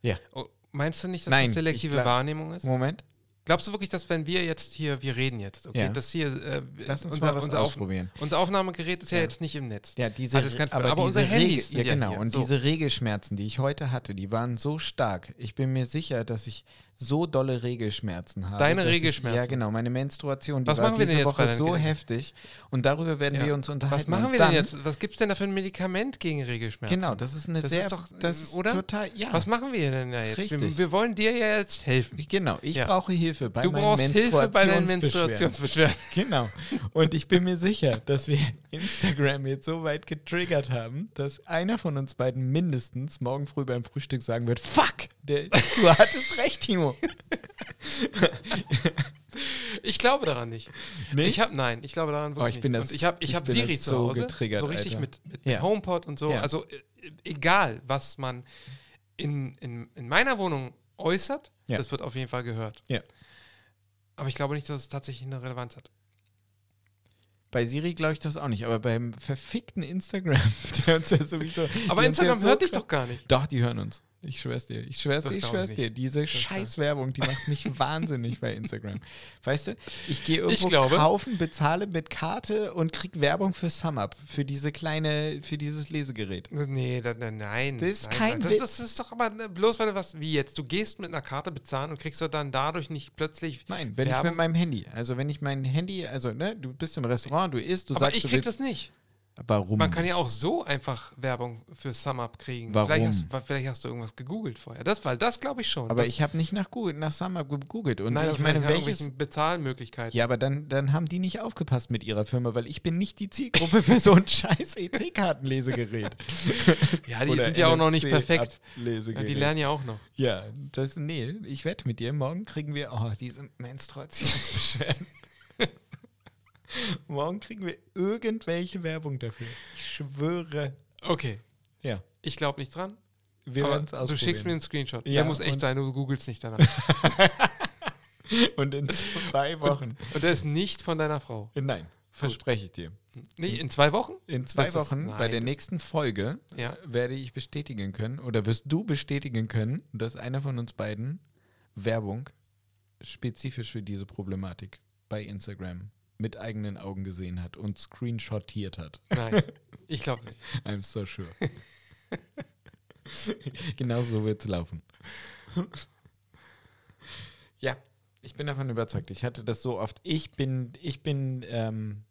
Ja. Oh, meinst du nicht, dass Nein, das selektive glaub- Wahrnehmung ist? Moment, Glaubst du wirklich, dass wenn wir jetzt hier, wir reden jetzt, okay, Ja. das hier, äh, lass uns unser, mal was unser, Auf, ausprobieren. unser Aufnahmegerät ist ja, Ja. jetzt nicht im Netz. Ja, diese, kein Problem. aber, Aber unsere Handys ja, ja genau. hier. Und So. diese Regelschmerzen, die ich heute hatte, die waren so stark. Ich bin mir sicher, dass ich so dolle Regelschmerzen habe. Deine Regelschmerzen? Ich, ja, genau. Meine Menstruation, die Was war machen wir diese denn jetzt bei Woche so heftig. Und darüber werden Ja. wir uns unterhalten. Was machen wir denn jetzt? Was gibt es denn da für ein Medikament gegen Regelschmerzen? Genau, das ist eine Das sehr, ist doch, das ist oder? total, ja. Was machen wir denn da jetzt? Wir, Richtig. wir wollen dir ja jetzt helfen. Genau, ich Ja. brauche Hilfe bei Du meinen brauchst Hilfe bei deinen Menstruationsbeschwerden. Menstruationsbeschwerden. Genau. Und ich bin mir sicher, dass wir Instagram jetzt so weit getriggert haben, dass einer von uns beiden mindestens morgen früh beim Frühstück sagen wird: Fuck, der, du hattest recht, Timo. Ich glaube daran nicht. Nee? Ich habe nein, ich glaube daran Oh, wirklich ich bin nicht. das- und ich habe ich ich hab bin Siri zu so Hause, getriggert, so richtig Alter. mit, mit, Ja. HomePod und so. Ja. Also äh, egal, was man in, in, in meiner Wohnung äußert, Ja. das wird auf jeden Fall gehört. Aber ich glaube nicht, dass es tatsächlich eine Relevanz hat. Bei Siri glaube ich das auch nicht, aber beim verfickten Instagram, der uns ja sowieso. Aber Instagram ja so hört dich doch gar nicht. Doch, die hören uns. Ich schwör's dir. Ich schwör's Das dir, ich ich schwör's dir. Diese scheiß Werbung, die macht mich wahnsinnig bei Instagram. Weißt du, ich gehe irgendwo glaube- kaufen, bezahle mit Karte und krieg Werbung für SumUp, für diese kleine, für dieses Lesegerät. Nee, da, da, nein. Das ist nein, kein nein. das, das ist doch aber ne, bloß, weil du was, wie jetzt, du gehst mit einer Karte bezahlen und kriegst du dann dadurch nicht plötzlich. Nein, wenn ich Werbung? mit meinem Handy, also wenn ich mein Handy, also ne, du bist im Restaurant, du isst, du aber sagst, ich krieg das nicht. Warum? Man kann ja auch so einfach Werbung für SumUp kriegen. Warum? Vielleicht hast, vielleicht hast du irgendwas gegoogelt vorher. Das, weil das glaube ich schon. aber das, ich habe nicht nach, Google, nach SumUp gegoogelt und nein, ich meine, irgendwelchen Bezahlmöglichkeiten. Ja, aber dann, dann haben die nicht aufgepasst mit ihrer Firma, weil ich bin nicht die Zielgruppe für so ein scheiß EC-Kartenlesegerät. Ja, die sind ja auch noch nicht perfekt. Ja, die lernen ja auch noch. Ja, das, nee, ich wette mit dir, morgen kriegen wir, oh, diese Menstruationsbeschwerden. Morgen kriegen wir irgendwelche Werbung dafür. Ich schwöre. Okay, Ja, ich glaube nicht dran. wir werden es du schickst mir einen Screenshot. Ja, Der muss echt und- sein, du googelst nicht danach. Und in zwei Wochen. und der ist nicht von deiner Frau. Nein, verspreche ich dir. Nicht in zwei Wochen? In zwei Das ist- Wochen, bei der nächsten Folge, Ja. werde ich bestätigen können oder wirst du bestätigen können, dass einer von uns beiden Werbung spezifisch für diese Problematik bei Instagram mit eigenen Augen gesehen hat und screenshottiert hat. Nein, ich glaube nicht. I'm so sure. genau so wird es laufen. ja, ich bin davon überzeugt. Ich hatte das so oft. Ich bin, ich bin, ähm,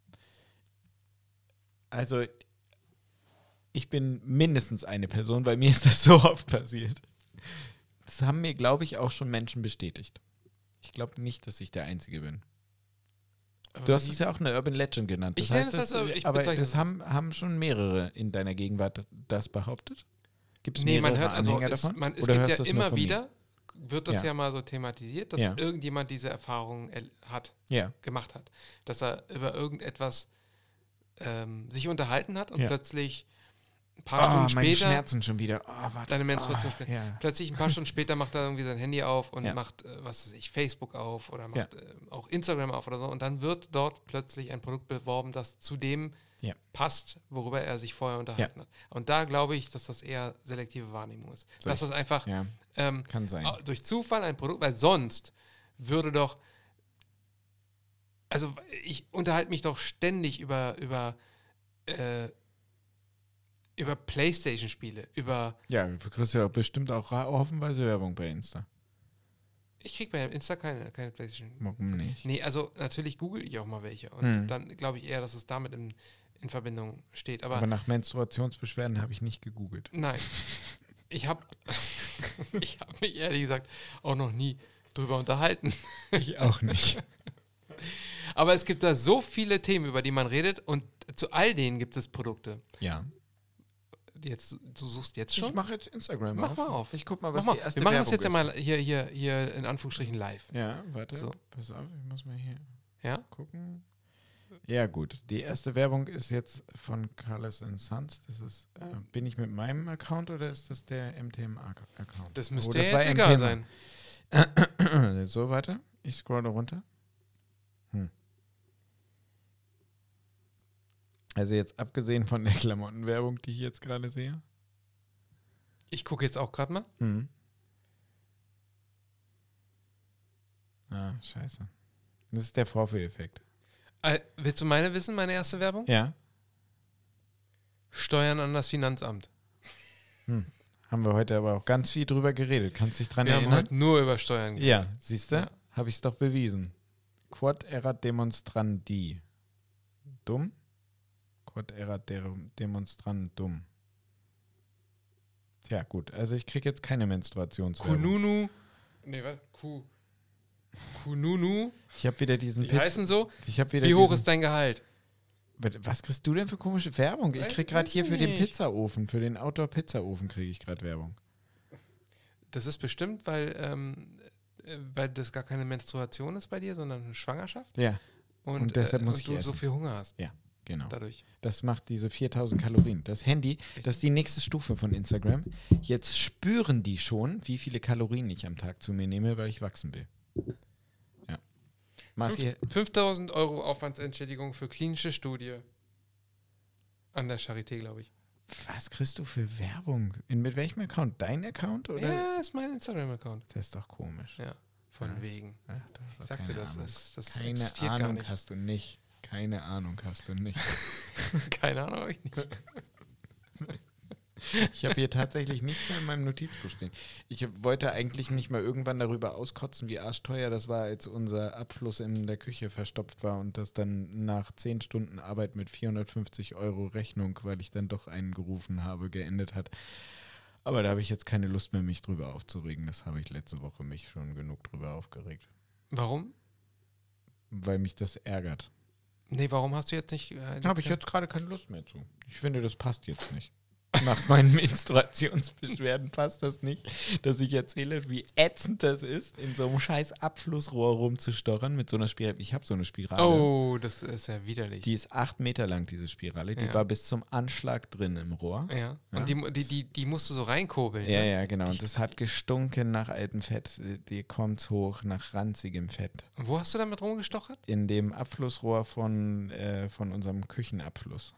also ich bin mindestens eine Person, bei mir ist das so oft passiert. Das haben mir, glaube ich, auch schon Menschen bestätigt. Ich glaube nicht, dass ich der Einzige bin. Du hast es ja auch eine Urban Legend genannt. Das Ich heißt, das, also- ich aber das haben, haben schon mehrere in deiner Gegenwart das behauptet? Gibt es Nee, man mehrere hört also, Anhänger es, davon? man, es Oder gibt ja immer wieder, wird das Ja. ja. mal so thematisiert, dass Ja. irgendjemand diese Erfahrung hat, Ja, gemacht hat. Dass er über irgendetwas ähm, sich unterhalten hat und plötzlich ein paar Oh, Stunden meine später, Schmerzen schon wieder. Oh, warte. deine Menstruation Ah, später. ja. plötzlich ein paar Stunden später macht er irgendwie sein Handy auf und Ja. macht, äh, was weiß ich, Facebook auf oder Ja. macht äh, auch Instagram auf oder so. Und dann wird dort plötzlich ein Produkt beworben, das zu dem Ja. passt, worüber er sich vorher unterhalten hat. Und da glaube ich, dass das eher selektive Wahrnehmung ist. So, dass das einfach Ja, ähm, kann sein. durch Zufall ein Produkt, weil sonst würde doch, also ich unterhalte mich doch ständig über, über, äh, über Playstation-Spiele, über, Ja, du kriegst ja bestimmt auch hoffenweise Werbung bei Insta. ich kriege bei Insta keine, keine Playstation. Warum nicht? Nee, also natürlich google ich auch mal welche und Hm. dann glaube ich eher, dass es damit in, in Verbindung steht. Aber, Aber nach Menstruationsbeschwerden habe ich nicht gegoogelt. nein, ich habe ich hab mich ehrlich gesagt auch noch nie drüber unterhalten. Ich auch nicht. Aber es gibt da so viele Themen, über die man redet und zu all denen gibt es Produkte. Ja. Jetzt, du suchst jetzt Ich schon? mache jetzt Instagram Mach auf. mal auf. Ich guck mal, Mach was mal. die erste Wir machen das Werbung jetzt ja ist. mal hier, hier, hier in Anführungsstrichen live. Ja, warte. So. Pass auf, ich muss mal hier Ja? gucken. Ja, gut. Die erste Werbung ist jetzt von Carlos Sons. Das ist, äh, bin ich mit meinem Account oder ist das der MTM-Account? Das müsste Oh, ja war jetzt egal MTM. sein. so, warte. Ich scrolle runter. Also jetzt abgesehen von der Klamottenwerbung, die ich jetzt gerade sehe. Ich gucke jetzt auch gerade mal. Mhm. Ah, scheiße. Das ist der Vorführeffekt. Äh, willst du meine wissen, meine erste Werbung? Ja, Steuern an das Finanzamt. haben wir heute aber auch ganz viel drüber geredet. Kannst du dich dran Wir haben erinnern? heute nur über Steuern geredet. Ja, siehst du? Ja. Habe ich es doch bewiesen. Quod erat demonstrandi. Dumm? Quod erat der demonstrandum. Tja, gut. Also ich kriege jetzt keine Menstruationswerbung. Kununu. Nee, was? Ku. Kununu. Ich habe wieder diesen Die Pizza- heißen so. Ich habe wieder Wie hoch ist dein Gehalt? Was kriegst du denn für komische Werbung? Ich krieg gerade hier für den. Pizzaofen, für den Outdoor-Pizzaofen kriege ich gerade Werbung. Das ist bestimmt, weil, ähm, äh, weil das gar keine Menstruation ist bei dir, sondern eine Schwangerschaft. Ja, Und, Und deshalb äh, muss und ich du so essen. viel Hunger hast genau. dadurch. Das macht diese 4000 Kalorien. Das Handy, das ist die nächste Stufe von Instagram. Jetzt spüren die schon, wie viele Kalorien ich am Tag zu mir nehme, weil ich wachsen will. Ja. Marci, Fünf- 5000 Euro Aufwandsentschädigung für klinische Studie an der Charité, glaube ich. was kriegst du für Werbung? In, mit welchem Account? Dein Account oder? Ja, ist mein Instagram-Account. Das ist doch komisch. Ja, von Ja. wegen. Ach, Ich sagte das, Ahnung. das, Keine Ahnung hast du nicht. Keine Ahnung hast du nicht. Keine Ahnung, habe ich nicht. Ich habe hier tatsächlich nichts mehr in meinem Notizbuch stehen. Ich wollte eigentlich mich mal irgendwann darüber auskotzen, wie arschteuer das war, als unser Abfluss in der Küche verstopft war und das dann nach zehn Stunden Arbeit mit 450 Euro Rechnung, weil ich dann doch einen gerufen habe, geendet hat. Aber da habe ich jetzt keine Lust mehr, mich drüber aufzuregen. Das habe ich letzte Woche mich schon genug drüber aufgeregt. Warum? Weil mich das ärgert. Nee, warum hast du jetzt nicht. Äh, Da habe ich jetzt gerade keine Lust mehr zu. Ich finde, das passt jetzt nicht. Nach meinen Menstruationsbeschwerden passt das nicht, dass ich erzähle, wie ätzend das ist, in so einem scheiß Abflussrohr rumzustochern mit so einer Spirale. Ich habe so eine Spirale. Oh, das ist ja widerlich. Die ist acht Meter lang, diese Spirale. Die Ja. war bis zum Anschlag drin im Rohr. ja. Ja. Und die, die, die, die musst du so reinkurbeln. Ja, ne? ja, genau. Und das hat gestunken nach altem Fett. Die kommt hoch nach ranzigem Fett. Und wo hast du damit rumgestochert? in dem Abflussrohr von, äh, von unserem Küchenabfluss.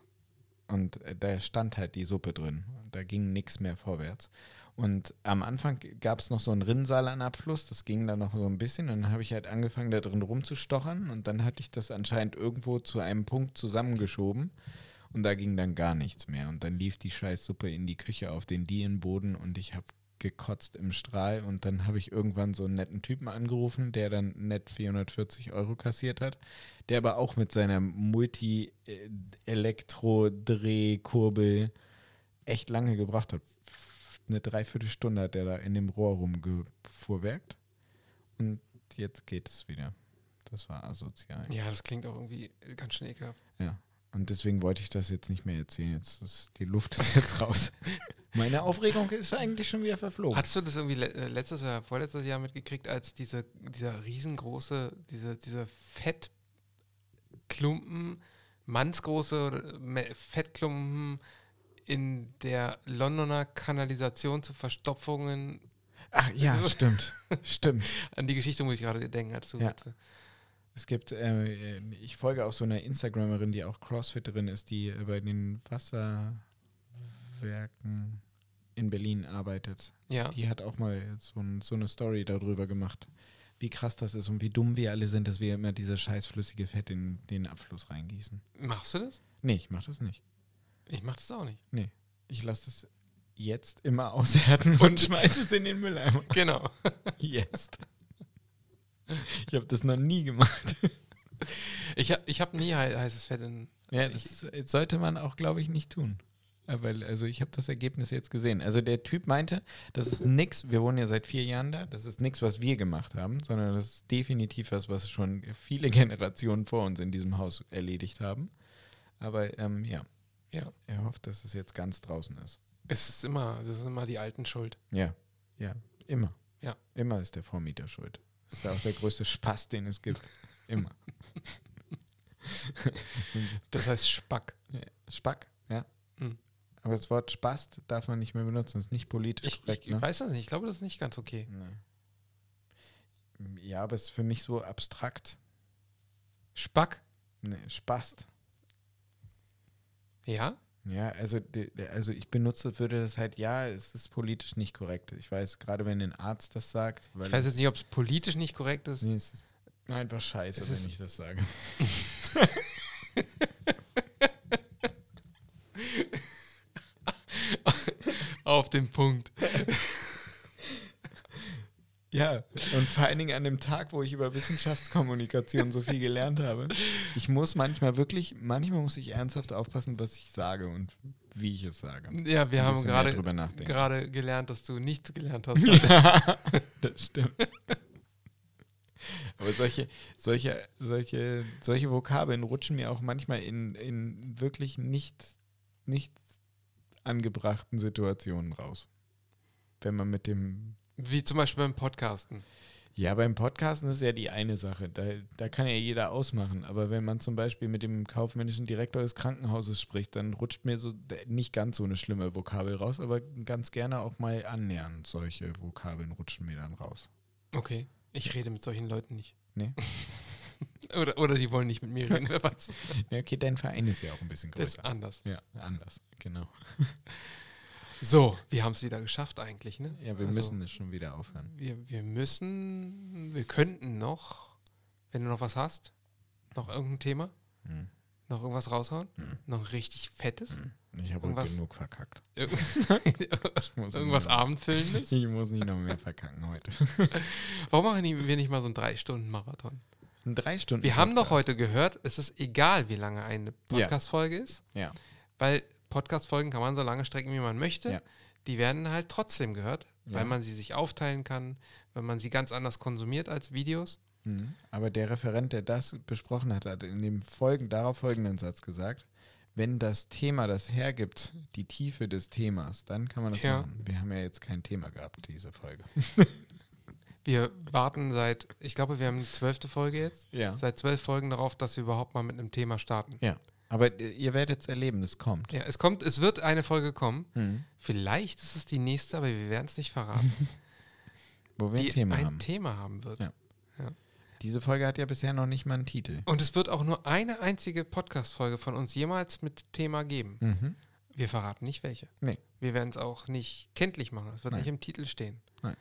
Und da stand halt die Suppe drin. Da ging nichts mehr vorwärts. Und am Anfang gab es noch so einen Rinnsal an Abfluss, das ging dann noch so ein bisschen. Und dann habe ich halt angefangen, da drin rumzustochern. Und dann hatte ich das anscheinend irgendwo zu einem Punkt zusammengeschoben. Und da ging dann gar nichts mehr. Und dann lief die Scheißsuppe in die Küche auf den Dielenboden und ich habe gekotzt im Strahl. Und dann habe ich irgendwann so einen netten Typen angerufen, der dann nett 440 Euro kassiert hat, der aber auch mit seiner Multi-Elektro-Drehkurbel echt lange gebracht hat. Eine Dreiviertelstunde hat der da in dem Rohr rumgefuhrwerkt. Und jetzt geht es wieder. Das war asozial. Ja, das klingt auch irgendwie ganz schön ekelhaft. Ja. Und deswegen wollte ich das jetzt nicht mehr erzählen. Jetzt ist, die Luft ist jetzt raus. Meine Aufregung ist eigentlich schon wieder verflogen. Hattest du das irgendwie äh, letztes oder vorletztes Jahr mitgekriegt, als diese, dieser riesengroße, diese, diese Fettklumpen, mannsgroße Me- Fettklumpen in der Londoner Kanalisation zu Verstopfungen. Ach ja, stimmt. stimmt. An die Geschichte muss ich gerade denken, als du Ja. äh, Es gibt, äh, ich folge auch so einer Instagramerin, die auch Crossfitterin ist, die äh, bei den Wasserwerken in Berlin arbeitet. Ja. Die hat auch mal so, ein, so eine Story darüber gemacht, wie krass das ist und wie dumm wir alle sind, dass wir immer dieses scheiß flüssige Fett in den Abfluss reingießen. Machst du das? Nee, ich mach das nicht. Ich mach das auch nicht. Nee, ich lasse das jetzt immer aushärten und, Und- schmeiße es in den Mülleimer. Genau. Jetzt. Ich habe das noch nie gemacht. Ich habe ich hab nie hei- heißes Fett in. Ja, das sollte man auch, glaube ich, nicht tun. Ja, Weil, also ich habe das Ergebnis jetzt gesehen. Also der Typ meinte, das ist nix, wir wohnen ja seit vier Jahren da, das ist nichts, was wir gemacht haben, sondern das ist definitiv was, was schon viele Generationen vor uns in diesem Haus erledigt haben. Aber ähm, ja, Ja. er hofft, dass es jetzt ganz draußen ist. Es ist immer, das ist immer die alten Schuld. Ja, ja, immer. Ja. Immer ist der Vormieter schuld. Das ist ja auch der größte Spaß, den es gibt. Immer. Das heißt Spack. Ja, Spack, ja. Hm. Aber das Wort Spast darf man nicht mehr benutzen. Das ist nicht politisch Ich, korrekt, ich ne? weiß das nicht. Ich glaube, das ist nicht ganz okay. Nee. Ja, aber es ist für mich so abstrakt. Spack? Nee, Spast. Ja? Ja, also, also ich benutze, würde das halt, ja, es ist politisch nicht korrekt. Ich weiß, gerade wenn ein Arzt das sagt, Ich weiß jetzt nicht, ob es politisch nicht korrekt ist. nee, es ist einfach scheiße, Es wenn ich das sage. Auf den Punkt. Ja, und vor allen Dingen an dem Tag, wo ich über Wissenschaftskommunikation so viel gelernt habe. Ich muss manchmal wirklich, manchmal muss ich ernsthaft aufpassen, was ich sage und wie ich es sage. Ja, wir haben gerade gerade gelernt, dass du nichts gelernt hast. Ja, das stimmt. Aber solche, solche, solche, solche Vokabeln rutschen mir auch manchmal in, in wirklich nicht, nicht angebrachten Situationen raus. Wenn man mit dem Wie zum Beispiel beim Podcasten. Ja, beim Podcasten ist ja die eine Sache. Da, da kann ja jeder ausmachen. Aber wenn man zum Beispiel mit dem kaufmännischen Direktor des Krankenhauses spricht, dann rutscht mir so nicht ganz so eine schlimme Vokabel raus, aber ganz gerne auch mal annähernd solche Vokabeln rutschen mir dann raus. Okay. Ich rede mit solchen Leuten nicht. Nee. oder, oder die wollen nicht mit mir reden. Wer weiß. Ja, okay, dein Verein ist ja auch ein bisschen Das ist größer. anders. Ja, anders, genau. So, wir haben es wieder geschafft eigentlich, ne? Ja, wir Also, müssen es schon wieder aufhören. Wir, wir müssen, wir könnten noch, wenn du noch was hast, noch irgendein Thema, Hm. noch irgendwas raushauen, Hm. noch richtig Fettes, Ich habe genug verkackt. Muss irgendwas Abendfüllendes. Ich muss nicht noch mehr verkacken heute. Warum machen wir nicht mal so einen Drei-Stunden-Marathon? Ein drei Stunden. Wir haben doch Podcast. heute gehört, es ist egal, wie lange eine Podcast-Folge ist, Ja. weil Podcast-Folgen kann man so lange strecken, wie man möchte. Ja. Die werden halt trotzdem gehört, Ja. weil man sie sich aufteilen kann, weil man sie ganz anders konsumiert als Videos. Mhm. Aber der Referent, der das besprochen hat, hat in dem Folgen, darauf folgenden Satz gesagt, wenn das Thema das hergibt, die Tiefe des Themas, dann kann man das Ja. machen. Wir haben ja jetzt kein Thema gehabt, diese Folge. Wir warten seit, ich glaube, wir haben die zwölfte Folge jetzt, Ja. seit zwölf Folgen darauf, dass wir überhaupt mal mit einem Thema starten. Ja. Aber ihr werdet es erleben, es kommt. Ja, es kommt, es wird eine Folge kommen. Mhm. Vielleicht ist es die nächste, aber wir werden es nicht verraten. Wo wir die ein Thema ein haben. Thema haben wird. Ja. Diese Folge hat ja bisher noch nicht mal einen Titel. Und es wird auch nur eine einzige Podcast-Folge von uns jemals mit Thema geben. Mhm. Wir verraten nicht welche. Nee. Wir werden es auch nicht kenntlich machen. Es wird Nein. nicht im Titel stehen. Nein.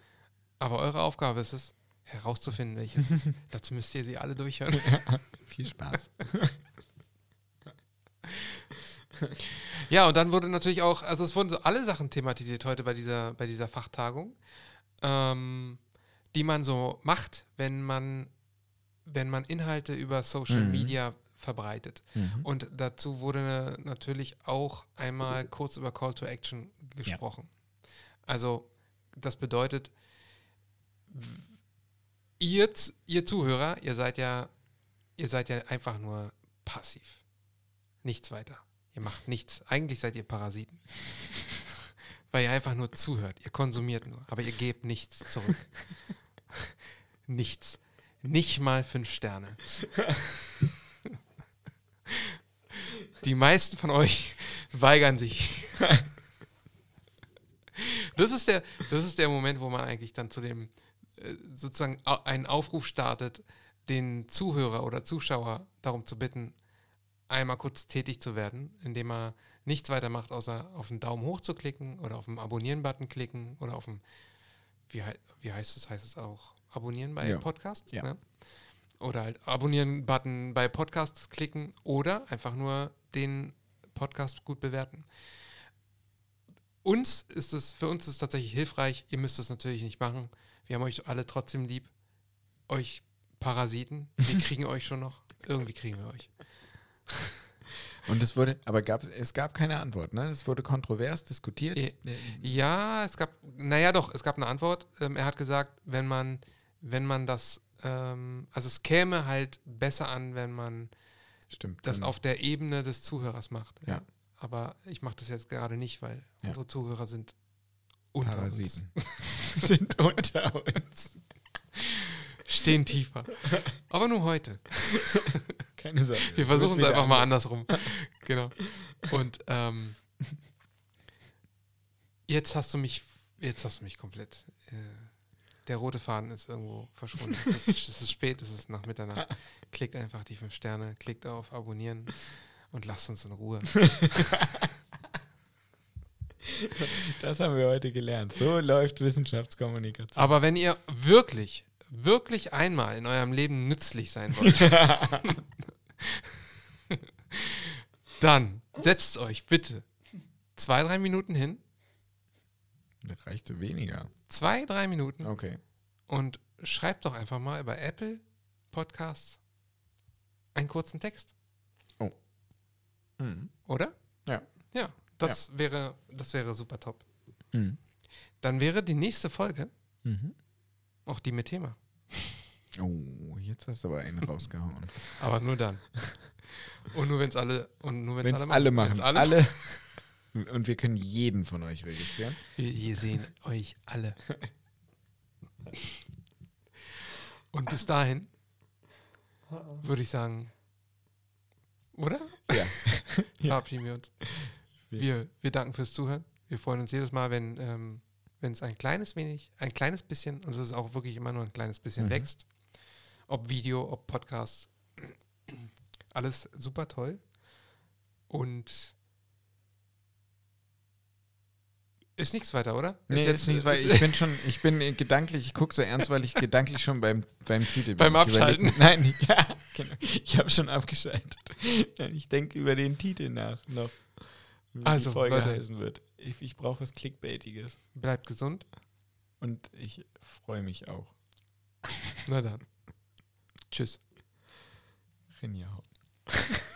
Aber eure Aufgabe ist es, herauszufinden, welches ist. Dazu müsst ihr sie alle durchhören. Viel Spaß. Ja, und dann wurde natürlich auch, also es wurden so alle Sachen thematisiert heute bei dieser, bei dieser Fachtagung, ähm, die man so macht, wenn man, wenn man Inhalte über Social Mhm. Media verbreitet. Mhm. Und dazu wurde natürlich auch einmal kurz über Call to Action gesprochen. Also das bedeutet, ihr, ihr Zuhörer, ihr seid ja, ihr seid ja einfach nur passiv. Nichts weiter. Ihr macht nichts. Eigentlich seid ihr Parasiten. Weil ihr einfach nur zuhört. Ihr konsumiert nur. Aber ihr gebt nichts zurück. nichts. Nicht mal fünf Sterne. Die meisten von euch weigern sich. das, ist der, das ist der Moment, wo man eigentlich dann zu dem sozusagen au- einen Aufruf startet, den Zuhörer oder Zuschauer darum zu bitten, einmal kurz tätig zu werden, indem er nichts weiter macht, außer auf den Daumen hoch zu klicken oder auf den Abonnieren-Button klicken oder auf den, wie, wie heißt es, heißt es auch, abonnieren bei Ja. Podcasts? Ja. Ne? Oder halt Abonnieren-Button bei Podcasts klicken oder einfach nur den Podcast gut bewerten. Uns ist es, für uns ist es tatsächlich hilfreich. Ihr müsst es natürlich nicht machen. Wir haben euch alle trotzdem lieb. Euch Parasiten, wir kriegen euch schon noch. Irgendwie kriegen wir euch. Und es wurde, aber gab, es gab keine Antwort, ne? Es wurde kontrovers diskutiert. Ja, es gab, naja doch, es gab eine Antwort. Ähm, er hat gesagt, wenn man, wenn man das, ähm, also es käme halt besser an, wenn man Stimmt. das auf der Ebene des Zuhörers macht. Ja. Aber ich mache das jetzt gerade nicht, weil Ja. unsere Zuhörer sind unter Parasiten sind unter uns. stehen tiefer. Aber nur heute. Keine Sorge. Wir versuchen es einfach wieder mal anders. andersrum. genau. Und ähm, jetzt hast du mich, jetzt hast du mich komplett. Äh, der rote Faden ist irgendwo verschwunden. Es ist, es ist spät, es ist nach Mitternacht. Klickt einfach die fünf Sterne, klickt auf Abonnieren und lasst uns in Ruhe. Das haben wir heute gelernt. So läuft Wissenschaftskommunikation. Aber wenn ihr wirklich, wirklich einmal in eurem Leben nützlich sein wollt, dann setzt euch bitte zwei, drei Minuten hin. Das reichte weniger. Zwei, drei Minuten. Okay. und schreibt doch einfach mal über Apple Podcasts einen kurzen Text, Mhm. oder? Ja. Ja, das wäre das wäre super top. Mhm. Dann wäre die nächste Folge Mhm. auch die mit Thema, Oh, jetzt hast du aber einen rausgehauen. aber nur dann. Und nur wenn es alle und nur wenn Wenn es es alle alle machen. machen. Wenn's Alle. Und wir können jeden von euch registrieren. Wir, wir sehen euch alle. Und bis dahin würde ich sagen, oder? Ja. Verabschieden wir uns. Wir, wir danken fürs Zuhören. Wir freuen uns jedes Mal, wenn ähm, es ein kleines wenig, ein kleines bisschen, und es ist auch wirklich immer nur ein kleines bisschen Mhm. wächst. Ob Video, ob Podcast. Alles super toll. Und ist nichts weiter, oder? Nee, jetzt ist nicht, weil ich bin schon, ich bin äh, gedanklich, ich gucke so ernst, weil ich gedanklich schon beim, beim Titel bin. Beim Abschalten. Nein, ja, genau. Ich habe schon abgeschaltet. Ich denke über den Titel nach noch. Also, die Folge Leute. heißen wird. Ich, ich brauche was Clickbaitiges. Bleibt gesund. Und ich freue mich auch. Na dann. Tschüss. Rinja